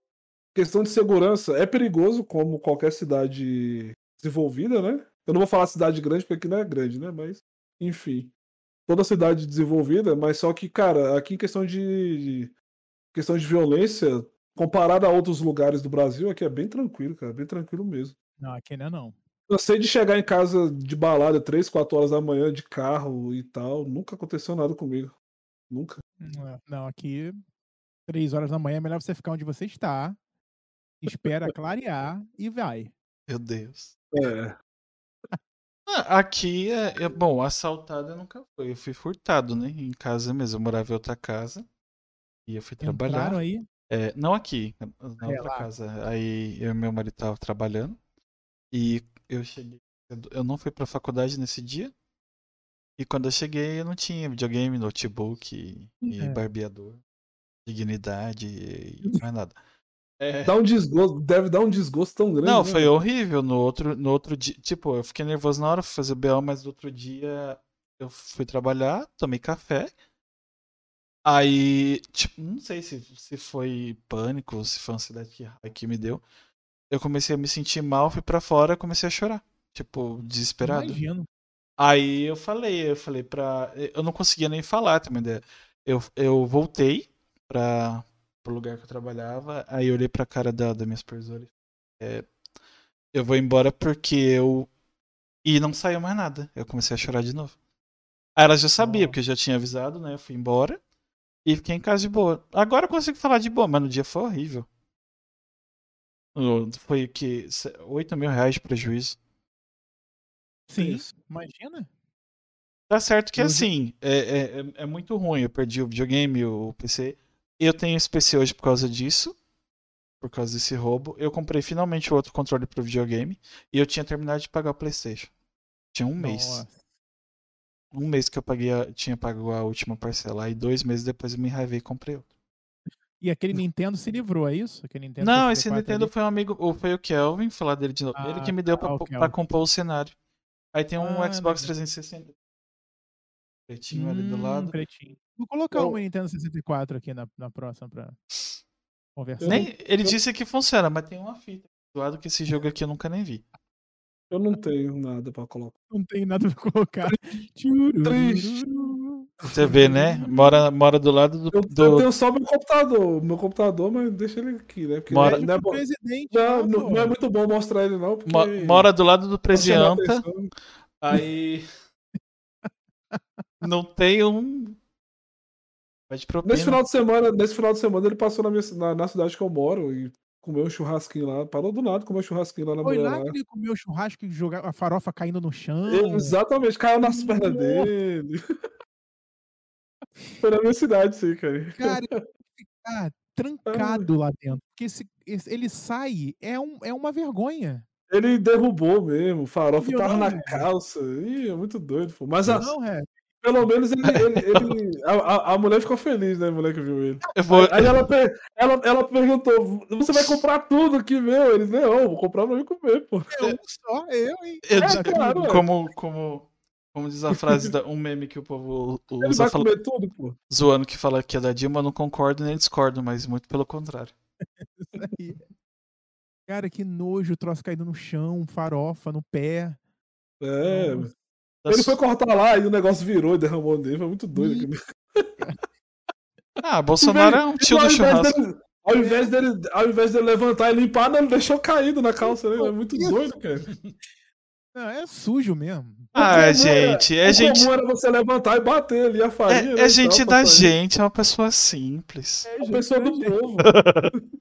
questão de segurança é perigoso, como qualquer cidade desenvolvida, né? Eu não vou falar cidade grande, porque aqui não é grande, né? Mas, enfim. Toda cidade desenvolvida, mas só que, cara, aqui em questão de. questão de violência, comparado a outros lugares do Brasil, aqui é bem tranquilo, cara. Bem tranquilo mesmo. Não, aqui não é não. Eu sei de chegar em casa de balada 3, 4 horas da manhã de carro e tal. Nunca aconteceu nada comigo. Nunca. Não, é- aqui, três horas da manhã, é melhor você ficar onde você está, espera clarear e vai. Meu Deus. É. Ah, Aqui é, é- bom, assaltado nunca foi. Eu fui furtado, né? Em casa mesmo. Eu morava em outra casa. E eu fui trabalhar. Entraram aí? É, não aqui, na outra lá. casa. Aí eu e meu marido tava trabalhando. E eu cheguei. Eu não fui pra faculdade nesse dia. E quando eu cheguei, eu não tinha videogame, notebook e, e É. barbeador, dignidade e [LAUGHS] mais nada. É, Dá um desgosto, deve dar um desgosto tão grande. não, né? foi horrível. No outro, no outro dia, tipo, eu fiquei nervoso na hora, fui fazer o BO, mas no outro dia eu fui trabalhar, tomei café. Aí, tipo, não sei se, se foi pânico, se foi ansiedade que, que me deu. Eu comecei a me sentir mal, fui pra fora, comecei a chorar. Tipo, desesperado. Imagino. Aí eu falei, eu falei pra. Eu não conseguia nem falar também. Eu, eu voltei pra, pro lugar que eu trabalhava, aí eu olhei pra cara da, da minha supervisora. É, eu vou embora porque eu. E não saiu mais nada. Eu comecei a chorar de novo. Aí ela já sabia, porque eu já tinha avisado, né? Eu fui embora e fiquei em casa de boa. Agora eu consigo falar de boa, mas no dia foi horrível. O- Foi que 8 mil reais de prejuízo. Sim, isso? imagina. Tá certo que assim, é, é, é- é muito ruim. Eu perdi o videogame, o PC. Eu tenho esse PC hoje por causa disso. Por causa desse roubo. Eu comprei finalmente o outro controle pro videogame. E eu tinha terminado de pagar o PlayStation. Tinha um mês. Um mês que eu paguei a- tinha pago a última parcela. Aí dois meses depois eu me enraivei e comprei outro. E aquele Nintendo se livrou, é isso? Aquele Nintendo Não, esse 64 Nintendo ali? foi um amigo. Ou foi o Kelvin, falar dele de novo. Ele que Ah, me deu pra, o pra compor o cenário. Aí tem um Ah, Xbox legal. 360. Pretinho ali do Hum, lado. pretinho. Vou colocar Eu- uma Nintendo 64 aqui na, na próxima pra conversar. Nem, ele eu- disse que funciona, mas tem uma fita do lado que esse jogo aqui eu nunca nem vi. Eu não tenho nada pra colocar. Não tem nada pra colocar. Tchurururu. Você vê, né? Mora, mora do lado do. Eu, do- eu tenho só meu computador. Meu computador, mas deixa ele aqui, né? Porque Mora- não, é, bom- presidente, não, não, não- é muito bom mostrar ele, não. Porque mo- mora do lado do Presianta. atenção. Aí. Não tem um. Vai de propina. Nesse final de semana, nesse final de semana ele passou na, minha, na, na cidade que eu moro e comeu um churrasquinho lá. Parou do nada, comeu um churrasquinho lá na Foi mulher lá lá. que ele comeu churrasco e jogar a farofa caindo no chão. Exatamente, caiu nas pernas dele. [LAUGHS] Foi na minha cidade, sim, cara. Cara, ele ficar trancado lá dentro. Porque esse, esse- ele sai, é, um, é uma vergonha. Ele derrubou mesmo, o farofa tava na calça. Ih, é muito doido, pô. Mas a, Não, é. Pelo menos ele, ele, ele- a, a- mulher ficou feliz, né? A mulher que viu ele. Vou, Aí ela, ela, ela perguntou: Você vai comprar tudo aqui, meu? Ele, não, vou comprar pra mim comer, pô. Eu só, eu, hein? eu É, claro, como, como, como diz a frase, da, um meme que o povo Ele usa vai fala- comer tudo, pô. zoando que fala que é da Dilma, eu não concordo nem discordo, mas muito pelo contrário. [LAUGHS] Isso aí. Cara, que nojo, o troço caído no chão, farofa no pé. É, Nossa. Ele foi cortar lá e o negócio virou e derramou nele. Foi muito doido. [LAUGHS] Ah, Bolsonaro é um tio ao do invés churrasco. dele- ao, invés dele, ao invés dele levantar e limpar, não, ele deixou caído na calça. Né? É muito doido, cara. Não, é sujo mesmo. Ah, gente, é o gente. comum era você levantar e bater ali a farinha. É, né, é gente tal, da gente, é uma pessoa simples. É, É uma pessoa é do gente. povo. [LAUGHS]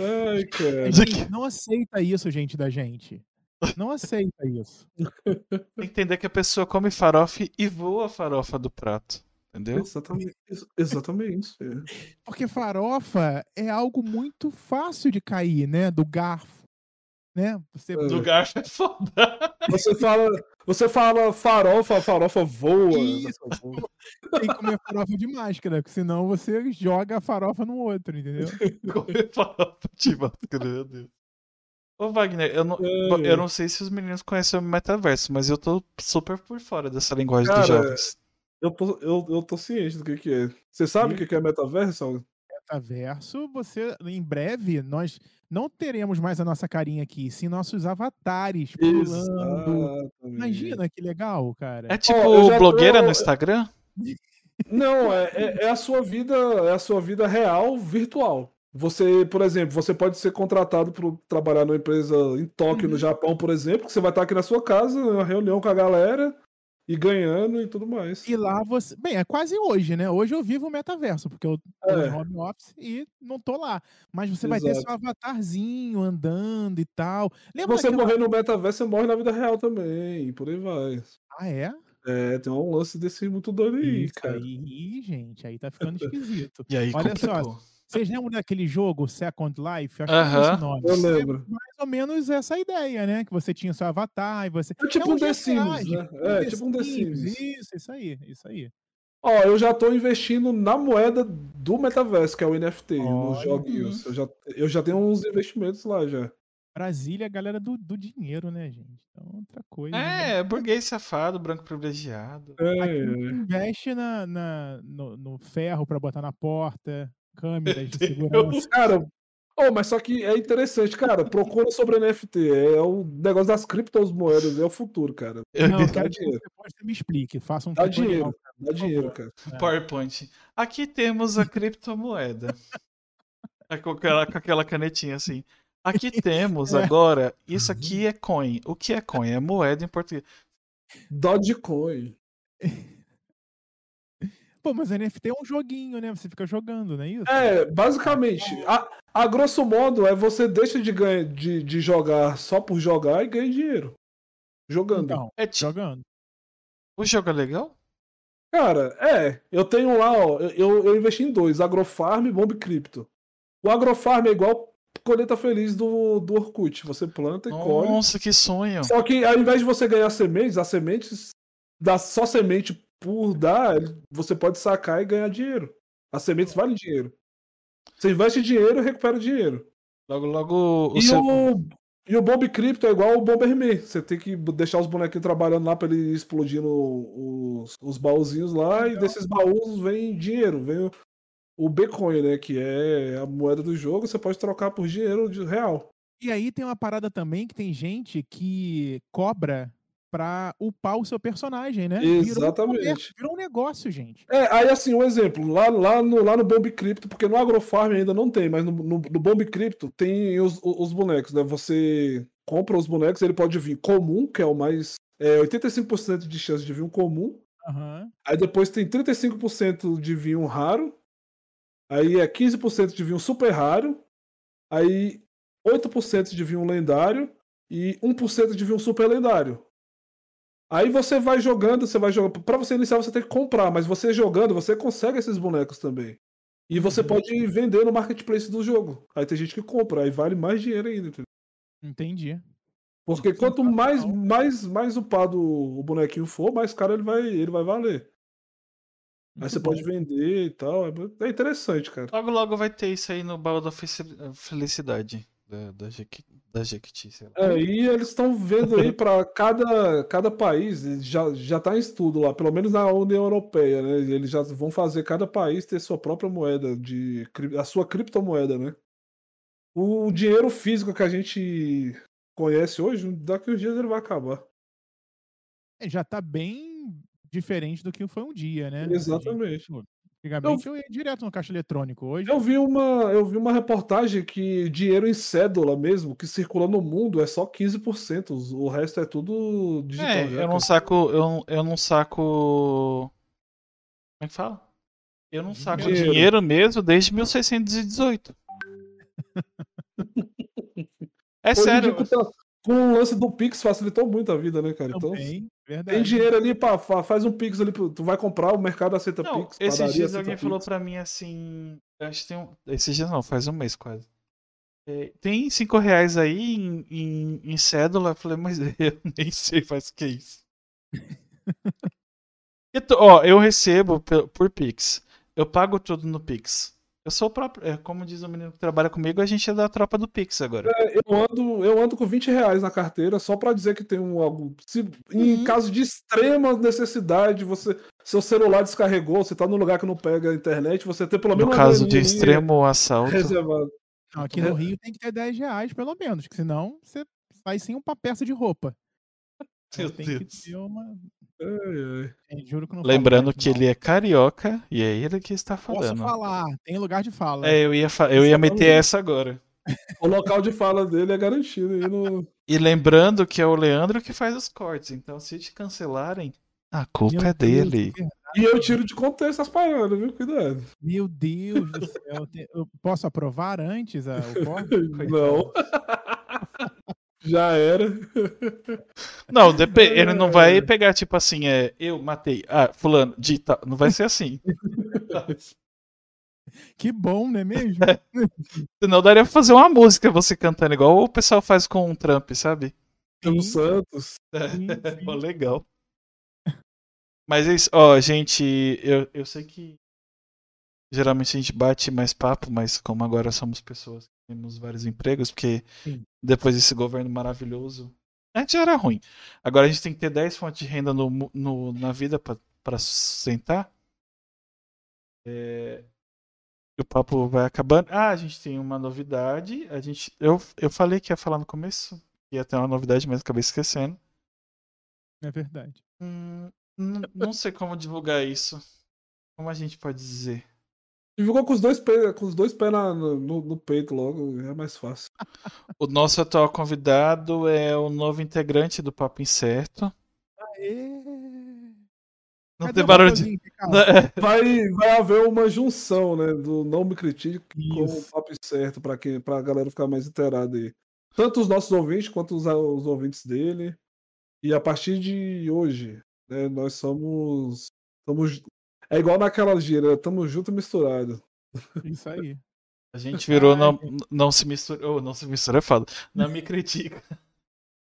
Ai, cara. A gente não aceita isso, gente da gente. Não aceita isso. Tem que entender que a pessoa come farofa e voa a farofa do prato. Entendeu? Exatamente. isso- Exatamente. é. Porque farofa é algo muito fácil de cair, né? Do garfo. Né? Você É. Do garfo é foda. Você fala, você fala farofa, a farofa voa. Isso. tem que comer farofa de máscara, porque senão você joga a farofa no outro, entendeu? [LAUGHS] Comer farofa de máscara, meu Deus. Ô, Wagner, eu não, eu não sei se os meninos conhecem o metaverso, mas eu tô super por fora dessa linguagem Cara, dos jovens. Eu tô, eu, eu tô ciente do que, que é. Você sabe o que, que é metaverso? Metaverso, você, em breve, nós não teremos mais a nossa carinha aqui, sim nossos avatares pulando. Exatamente. Imagina que legal, cara. É tipo já blogueira tô- no Instagram? [LAUGHS] Não, é, é, é a sua vida, é a sua vida real virtual. Você, por exemplo, você pode ser contratado para trabalhar numa empresa em Tóquio, no Uhum. Japão, por exemplo, que você vai estar aqui na sua casa, uma reunião com a galera e ganhando e tudo mais. E lá você. Bem, é quase hoje, né? Hoje eu vivo o metaverso, porque eu tô É. em home office e não tô lá. Mas você vai ter Exato. seu avatarzinho andando e tal. Lembra Se você daquela- morrer no metaverso, você morre na vida real também, por aí vai. Ah, é? É, tem um lance desse muito doido aí, Isso cara. aí, gente, aí tá ficando esquisito. [LAUGHS] E aí Olha só, complicou. Vocês lembram daquele jogo Second Life? Acho que é esse nome. Eu É lembro. mais ou menos essa ideia, né? Que você tinha seu avatar e você. É tipo é um The Sims, né? É, tipo um The Sims. Isso, isso aí, isso aí. Ó, eu já tô investindo na moeda do metaverso, que é o NFT, nos Olha. joguinhos. Eu já, eu já tenho uns investimentos lá já. Brasília é a galera do, do dinheiro, né, gente? Então, outra coisa. né? É, burguês safado, branco privilegiado. É, Aqui é. investe na, na- no, no ferro pra botar na porta, câmeras de segurança. Cara, oh, mas só que é interessante, cara. Procura sobre NFT. É o negócio das criptomoedas, é o futuro, cara. Não, eu Dá dinheiro. depois você me explique. Faça um Dá dinheiro. Dá dinheiro, cara. É. PowerPoint. Aqui temos a criptomoeda. [LAUGHS] É com aquela, com aquela canetinha assim. Aqui [LAUGHS] temos É. agora, isso aqui é coin. O que é coin? É moeda em português. Dogecoin. [LAUGHS] Pô, mas NFT é um joguinho, né? Você fica jogando, não é isso? É, basicamente, a, a grosso modo é você deixa de, ganhar, de, de jogar só por jogar e ganha dinheiro. Jogando. Então, É ti- jogando. O jogo é legal? Cara, é, eu tenho lá, ó, eu, eu investi em dois, Agrofarm e Bomb Crypto. O Agrofarm é igual colheita feliz do, do Orkut, você planta e colhe. Nossa, que sonho. Só que ao invés de você ganhar sementes, as sementes dá só semente por dar, você pode sacar e ganhar dinheiro. As sementes valem dinheiro. Você investe dinheiro e recupera dinheiro. Logo, logo o e, seu. o, e o Bomb Crypto é igual o Bomberman. Você tem que deixar os bonequinhos trabalhando lá pra ele explodindo os, os baúzinhos lá, e desses baús vem dinheiro, vem o, o Bitcoin, né? Que é a moeda do jogo, você pode trocar por dinheiro de real. E aí tem uma parada também que tem gente que cobra pra upar o seu personagem, né? Virou um Exatamente. virou um negócio, gente. É, aí assim, um exemplo, lá, lá, no, lá no Bomb Crypto, porque no Agrofarm ainda não tem, mas no, no, no Bomb Crypto tem os, os bonecos, né? Você compra os bonecos, ele pode vir comum, que é o mais. É 85% de chance de vir um comum. Aham. Aí depois tem 35% de vir um raro. Aí é 15% de vir um super raro. Aí 8% de vir um lendário. E 1% de vir um super lendário. Aí você vai jogando, você vai jogando. Pra você iniciar, você tem que comprar, mas você jogando, você consegue esses bonecos também. E você Uhum. pode vender no marketplace do jogo. Aí tem gente que compra, aí vale mais dinheiro ainda. entendeu? Entendi. Porque quanto mais, mais, mais upado o bonequinho for, mais caro ele vai, ele vai valer. Aí você pode vender e tal. É, é interessante, cara. Logo, logo vai ter isso aí no baú da felicidade da, da, Jequi, da Jequiti, sei lá. É, e eles estão vendo aí para cada, cada país, já, já tá em estudo lá, pelo menos na União Europeia, né? Eles já vão fazer cada país ter sua própria moeda, de a sua criptomoeda, né? O dinheiro físico que a gente conhece hoje, daqui uns dias ele vai acabar. É, já tá bem diferente do que foi um dia, né? Exatamente. Gente, antigamente eu... eu... ia direto no caixa eletrônico. Hoje eu vi uma, eu vi uma reportagem que dinheiro em cédula mesmo, que circula no mundo, é só 15%. O resto é tudo digital. É, eu não saco. Eu, eu não saco. Como é que fala? Eu não saco dinheiro, dinheiro mesmo desde 1618. é Hoje sério. Com o lance do Pix facilitou muito a vida, né, cara? Então, Também, tem dinheiro ali, pá, faz um Pix ali, tu vai comprar, o mercado aceita não, Pix. Esses dias alguém Pix. falou pra mim assim. Acho que tem um. Esses dias não, faz um mês quase. É, tem 5 reais aí em, em, em, cédula? Eu falei, mas [LAUGHS] eu nem sei faz o que é isso. [LAUGHS] ó, eu recebo por, por Pix. Eu pago tudo no Pix. Eu sou o próprio. É, como diz o menino que trabalha comigo, a gente é da tropa do Pix agora. É, eu, ando, eu ando com 20 reais na carteira só para dizer que tem um algo. Se, em uhum. caso de extrema necessidade, você. Seu celular descarregou, você tá num lugar que não pega a internet, você tem pelo menos. No caso de extremo assalto. Reservado. Não, aqui no Rio tem que ter 10 reais, pelo menos, que senão você sai sem uma peça de roupa. Meu tem Deus. que ter uma. Ai, ai. Juro que não Lembrando que ele é carioca e é ele que está falando. Posso falar, tem lugar de fala. É, eu ia, eu ia meter essa agora. O local de fala dele é garantido. No... E lembrando que é o Leandro que faz os cortes, então se te cancelarem, a culpa Meu é dele. Deus, e eu tiro de contexto as paradas, viu? Cuidado. Meu Deus do céu. Eu posso aprovar antes a, o corte? [LAUGHS] Não. [LAUGHS] Já era. Não, ele não vai pegar, tipo assim, é, eu matei. Ah, fulano, dita. Não vai ser assim. [LAUGHS] Que bom, não é mesmo? É. Senão daria pra fazer uma música você cantando, igual o pessoal faz com o Trump, sabe? Sim. Santos. É, sim, [LAUGHS] sim. legal. Mas é isso, ó, gente, eu, eu sei que geralmente a gente bate mais papo, mas como agora somos pessoas que temos vários empregos, porque Sim. depois desse governo maravilhoso, antes era ruim. Agora a gente tem que ter 10 fontes de renda no, no na vida para sustentar. É... O papo vai acabando. Ah, a gente tem uma novidade. A gente, eu, eu falei que ia falar no começo, ia ter uma novidade, mas acabei esquecendo. É verdade. Hum, não sei como divulgar isso. Como a gente pode dizer? Divulgou com os dois pés, com os dois pés na, no, no, peito logo, é mais fácil. [LAUGHS] O nosso atual convidado é o novo integrante do Papo Incerto. Aê! Não Cadê tem barulho de. [LAUGHS] Vai, vai haver uma junção, né? Do Não Me Critique com o Papo Incerto, pra, quem, pra galera ficar mais inteirada aí. Tanto os nossos ouvintes quanto os, os ouvintes dele. E a partir de hoje, né, nós somos. Somos é igual naquela gira, tamo junto misturado. Isso aí. A gente virou não, não se mistura. Oh, não se mistura é foda. Não me critica.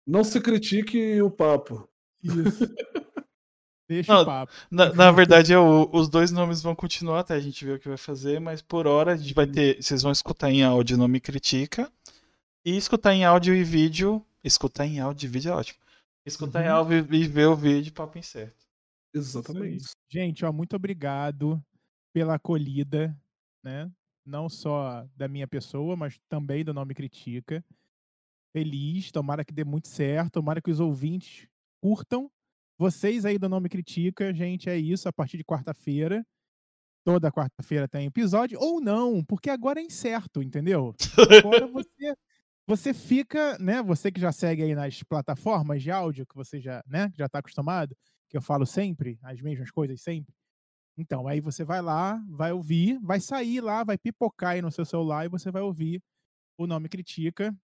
Não se critique o papo. Isso. [LAUGHS] Deixa não, o papo. Na, na verdade, é o, os dois nomes vão continuar até a gente ver o que vai fazer, mas por hora a gente vai ter. Vocês vão escutar em áudio Não Me Critica. E escutar em áudio e vídeo. Escutar em áudio e vídeo é ótimo. Escutar uhum. em áudio e ver o vídeo papo incerto. Exatamente. Gente, ó, muito obrigado pela acolhida, né? Não só da minha pessoa, mas também do Nome Critica. Feliz, tomara que dê muito certo, tomara que os ouvintes curtam. Vocês aí do Nome Critica, gente, é isso, a partir de quarta-feira. Toda quarta-feira tem episódio, ou não, porque agora é incerto, entendeu? Agora [LAUGHS] você, você fica, né? Você que já segue aí nas plataformas de áudio, que você já, né, já está acostumado, que eu falo sempre, as mesmas coisas sempre. Então, aí você vai lá, vai ouvir, vai sair lá, vai pipocar aí no seu celular e você vai ouvir o Nome Critica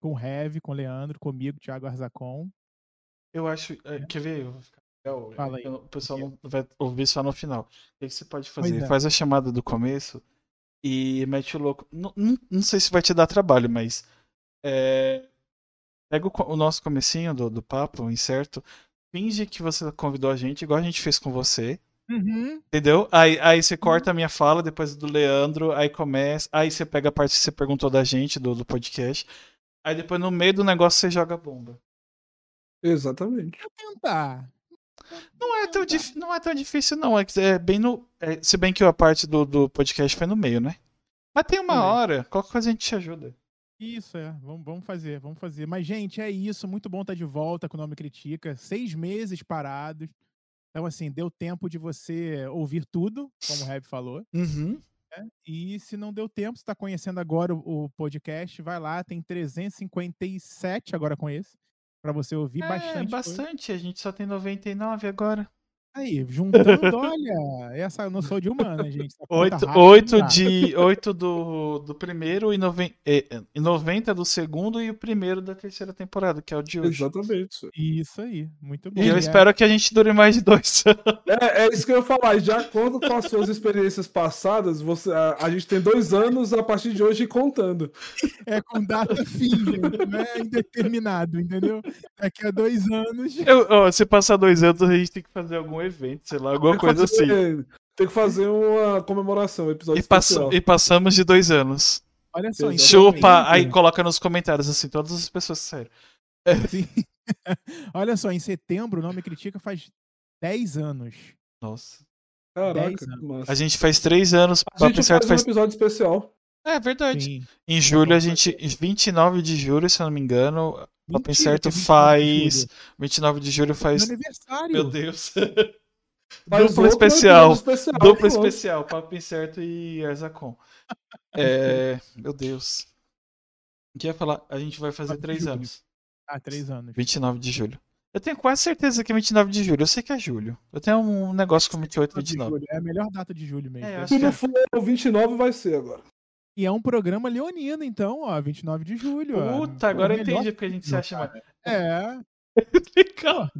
com o Heavy, com o Leandro, comigo, Thiago Arzacon. Eu acho. É. Quer ver? Fala aí. O pessoal não vai ouvir só no final. O que você pode fazer? É. Faz a chamada do começo e mete o louco. Não, não, não, sei se vai te dar trabalho, mas. É, Pega o, o nosso comecinho do, do papo, incerto. Finge que você convidou a gente, igual a gente fez com você. Uhum. Entendeu? Aí, aí você corta a minha fala, depois do Leandro, aí começa. Aí você pega a parte que você perguntou da gente, do, do podcast. Aí depois no meio do negócio você joga a bomba. Exatamente. Tentar. Não é tão, dif- não é tão difícil, não. É, é bem no. é, se bem que a parte do, do podcast foi no meio, né? Mas tem uma Também. hora, qualquer coisa a gente te ajuda. Isso, é. Vamos, vamos fazer, vamos fazer. Mas, gente, é isso. Muito bom estar de volta com o Nome Critica. Seis meses parados. Então, assim, deu tempo de você ouvir tudo, como o Reb falou. Uhum. né? E se não deu tempo, você está conhecendo agora o, o podcast, vai lá, tem 357 agora com esse, para você ouvir É, bastante. coisa. bastante. A gente só tem 99 agora. Aí, juntando, olha, essa eu não sou de humana, gente. essa conta Oito, rápida oito, não dá. de, oito do, do primeiro e, noven, e, e 90 do segundo e o primeiro da terceira temporada, que é o de hoje. Exatamente. Isso aí, muito bom. E eu é- espero que a gente dure mais de dois [LAUGHS] anos. É, é isso que eu ia falar. De acordo com as suas experiências passadas, você, a, a gente tem dois anos a partir de hoje contando. É com data fim, gente, não é indeterminado, entendeu? Daqui a dois anos. Eu- ó, se passar dois anos, a gente tem que fazer algum evento, sei lá, alguma coisa assim. fazer- Tem que fazer uma comemoração, um episódio E, passa- especial. e passamos de dois anos. Olha só, em Chupa, aí coloca nos comentários, assim, todas as pessoas sério. Sim. [LAUGHS] Olha só, em setembro o Nome Critica faz 10 anos. Nossa. Caraca, anos. massa. A gente faz três anos, A Papo gente Certo faz um faz. episódio especial. É verdade. Sim. Em julho a gente. 29 de julho, se eu não me engano. Papo Mentira, Certo que é 29 de faz. julho. 29 de julho Meu faz. aniversário. Meu Deus. [LAUGHS] Faz Duplo outro especial. especial. Duplo especial, Papo Incerto e Arzacon. [LAUGHS] É. Meu Deus. O que ia falar? A gente vai fazer Nove de três julho. anos. Ah, três anos. 29 de julho. Eu tenho quase certeza que é 29 de julho. Eu sei que é julho. Eu tenho um negócio com 28, De 29. julho, É a melhor data de julho mesmo. É, Se não é. for o 29, vai ser agora. E é um programa leonino, então, ó, 29 de julho. ó. Puta, agora eu entendi porque a gente se acha cara. É, [LAUGHS] Legal.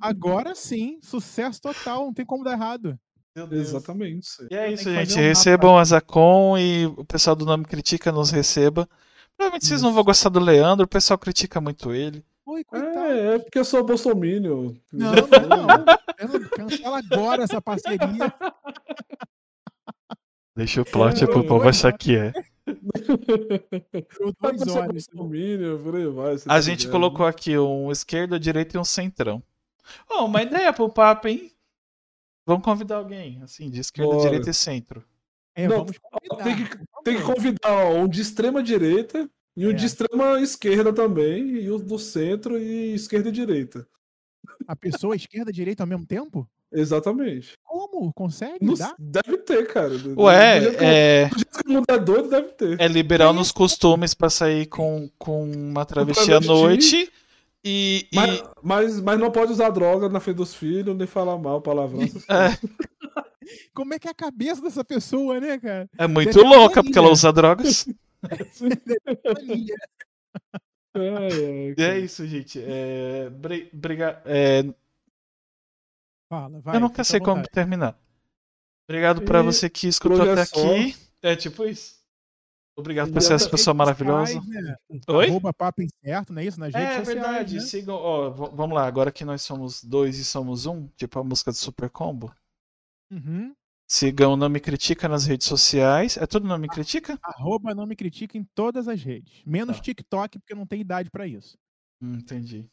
agora sim, sucesso total, não tem como dar errado. Exatamente. E é isso, gente. um Recebam a Zacon e o pessoal do Nome Critica nos receba. Provavelmente vocês não vão gostar do Leandro, o pessoal critica muito ele. Oi, coitado. É, é porque eu sou bolsominion. Não, não, não. Cancela agora essa parceria. [LAUGHS] Deixa o plot É, pro povo achar que é. [LAUGHS] Horas. A tá gente ligado. colocou aqui um esquerda, direita e um centrão. Ó, uma ideia pro papo, hein? Vamos convidar alguém, assim, de esquerda, Bora. direita e centro. É, Não, tem que- Tem que convidar ó, um de extrema direita e um É. de extrema esquerda também, e o do centro e esquerda e direita. A pessoa esquerda e direita ao mesmo tempo? Exatamente. Como? Consegue? Dá? deve ter, cara. Ué, é, do jeito que o mundo é doido, deve ter. é liberal É nos costumes pra sair com, com uma travesti à noite e, e- Mas, mas, mas não pode usar droga na frente dos filhos, nem falar mal, palavrão. É. [LAUGHS] Como é que é a cabeça dessa pessoa, né, cara? é muito Deve louca porque ela usa drogas. [LAUGHS] [LAUGHS] E é cara. isso, gente. É, bri- briga- é, Fala, vai. eu nunca sei como terminar. Obrigado pra E você que escutou até só. aqui. É tipo isso. Obrigado por ser essa pessoa maravilhosa. né? Oi? Arroba papo incerto, não é isso? Nas redes É sociais, verdade. né? Sigam. Ó, vamos lá, agora que nós somos dois e somos um, tipo a música do Super Combo. Uhum. Sigam Não Me Critica nas redes sociais. É tudo Não Me Critica? Arroba não me critica em todas as redes. Menos Tá. TikTok, porque não tem idade pra isso. Hum, entendi.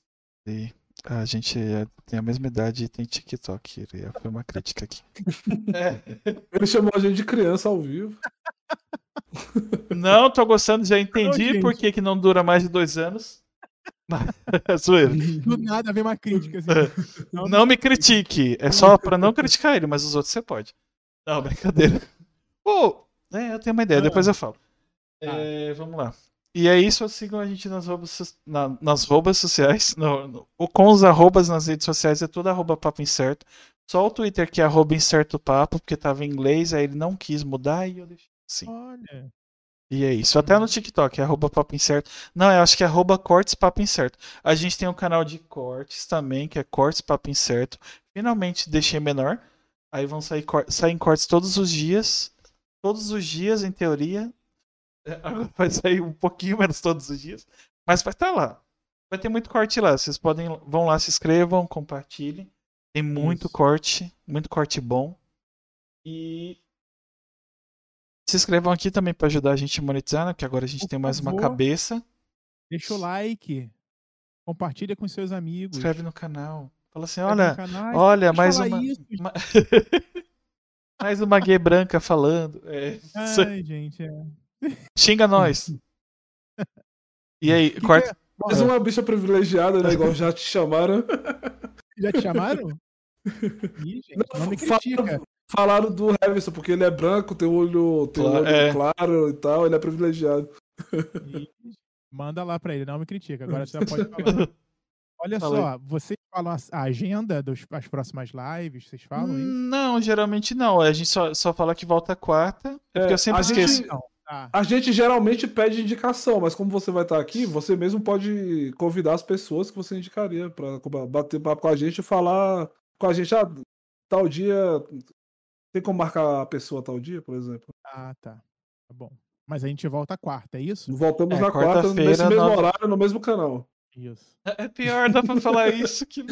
A gente é- tem a mesma idade e tem TikTok. E Foi uma crítica aqui. É. [LAUGHS] Ele chamou a gente de criança ao vivo. [LAUGHS] Não, tô gostando, já entendi por que, que não dura mais de dois anos. [LAUGHS] É zoeira. Do nada vem uma crítica assim. Não, Não me critique. É só pra não criticar ele, mas os outros você pode. Não, brincadeira. Pô, é, eu tenho uma ideia, Ah. depois eu falo. Tá. É, vamos lá. E é isso, sigam a gente nas roubas, na- nas roubas sociais. No, no- com os arrobas nas redes sociais, é tudo arroba papo incerto. Só o Twitter que é arroba incerto papo, porque tava em inglês, aí ele não quis mudar e eu deixei assim. Olha. E é isso. Até no TikTok, é arroba papo incerto. Não, eu acho que é arroba cortes papo incerto. A gente tem um canal de cortes também, que é cortes papo incerto. Finalmente deixei menor. Aí vão sair, saem cortes todos os dias. Todos os dias, em teoria. Agora [LAUGHS] vai sair um pouquinho menos todos os dias. Mas vai estar lá. Vai ter muito corte lá. Vocês podem. Vão lá, se inscrevam, compartilhem. Tem muito Isso. corte, muito corte bom. E se inscrevam aqui também para ajudar a gente a monetizar, né? Que agora a gente Por tem mais uma favor. cabeça. Deixa o like. Compartilha com seus amigos. Inscreve no canal. Fala assim, inscreve olha, canal. olha, mais uma. isso, ma- [LAUGHS] mais uma gay branca falando. É. Ai, gente. É. xinga nós. E aí, Que corta. que é? Mais uma bicha privilegiada, né? Igual já te chamaram. Já te chamaram? [LAUGHS] Ih, gente, não, me Falaram- critica. Falaram do Harrison, porque ele é branco, tem o olho, tem Claro, olho é. claro e tal, ele é privilegiado. Ih, Manda lá pra ele, não me critica. Agora você já pode [LAUGHS] falar. Olha Fala só, vocês falam a agenda das as próximas lives? Vocês falam isso? Não, geralmente não. A gente só, só fala que volta quarta. É porque É, eu sempre a gente- tá. A gente geralmente pede indicação, mas como você vai estar aqui, você mesmo pode convidar as pessoas que você indicaria pra bater papo com a gente e falar com a gente, ah, tal dia. Tem como marcar a pessoa tal dia, por exemplo? Ah, tá. Tá bom. Mas a gente volta quarta, é isso? Voltamos É, na quarta, quarta-feira, nesse mesmo horário, no mesmo canal. Isso. É pior, dá pra falar [LAUGHS] isso que.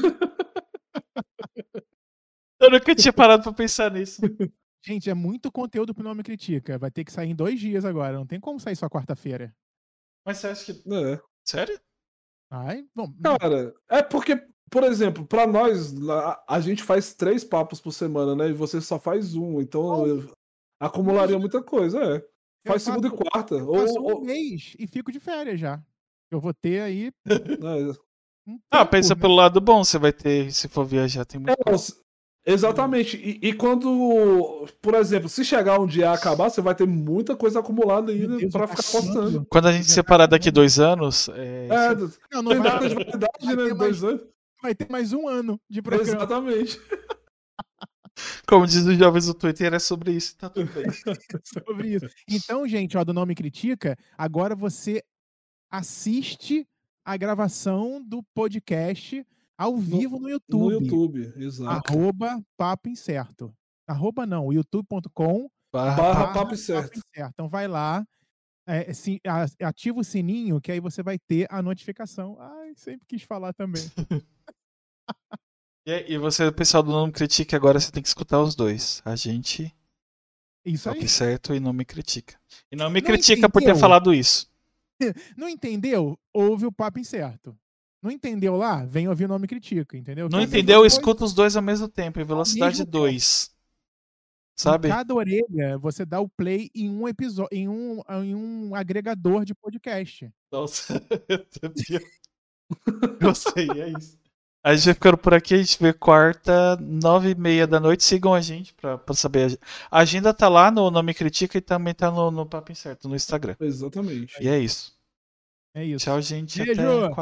Eu nunca tinha parado pra pensar nisso. [LAUGHS] Gente, é muito conteúdo pro Não Me Critica. Vai ter que sair em dois dias agora. Não tem como sair só quarta-feira. Mas você acha que. É. Sério? Ai, bom. Cara, é porque, por exemplo, pra nós, a, a gente faz três papos por semana, né? E você só faz um, então eu- acumularia muita coisa, é. eu Faz segunda e faço- quarta. eu Ou, faço um ou- mês e fico de férias já. Eu vou ter aí. né, [LAUGHS] Um Ah, tempo, pensa né? pelo lado bom, você vai ter, se for viajar, tem muito. É, não, se- Exatamente. E, e quando, por exemplo, se chegar um dia a acabar, você vai ter muita coisa acumulada ainda tá ficar postando. Quando a gente separar daqui dois anos, é, É, Não, não tem vai, data de validade, vai né? ter Dois anos. vai ter mais um ano de programa. Exatamente. [LAUGHS] como diz os jovens do Twitter, é sobre isso, tá tudo bem. [LAUGHS] sobre isso. Então, gente, ó, do Não Me Critica, agora você assiste a gravação do podcast ao vivo no YouTube. No YouTube, exato. Arroba Papo Incerto. Arroba não, youtube.com Barra- Barra Papo Incerto. Incerto. Então vai lá, é, a- ativa o sininho, que aí você vai ter a notificação. Ai, sempre quis falar também. [LAUGHS] E, e você, pessoal do Não Me Critica, agora você tem que escutar os dois. A gente, Isso aí. Papo certo e não me critica. E não me Não critica por ter entendeu? falado isso. [LAUGHS] Não entendeu? Ouve o Papo Incerto. Não entendeu lá? Vem ouvir o Nome Critica, entendeu? Não entendeu? depois- Escuta os dois ao mesmo tempo, em velocidade mesmo tempo. 2. Em Sabe? cada orelha, você dá o play em um episódio, em um, em um agregador de podcast. Nossa, [LAUGHS] eu sei, é isso. A gente vai ficando por aqui, a gente vê quarta, nove e meia da noite. Sigam a gente pra, pra saber. a ag- A agenda tá lá no Não Me Critica e também tá no, no Papo Incerto, no Instagram. Exatamente. E é isso. É isso. Tchau, gente. Beijo. Até quarta.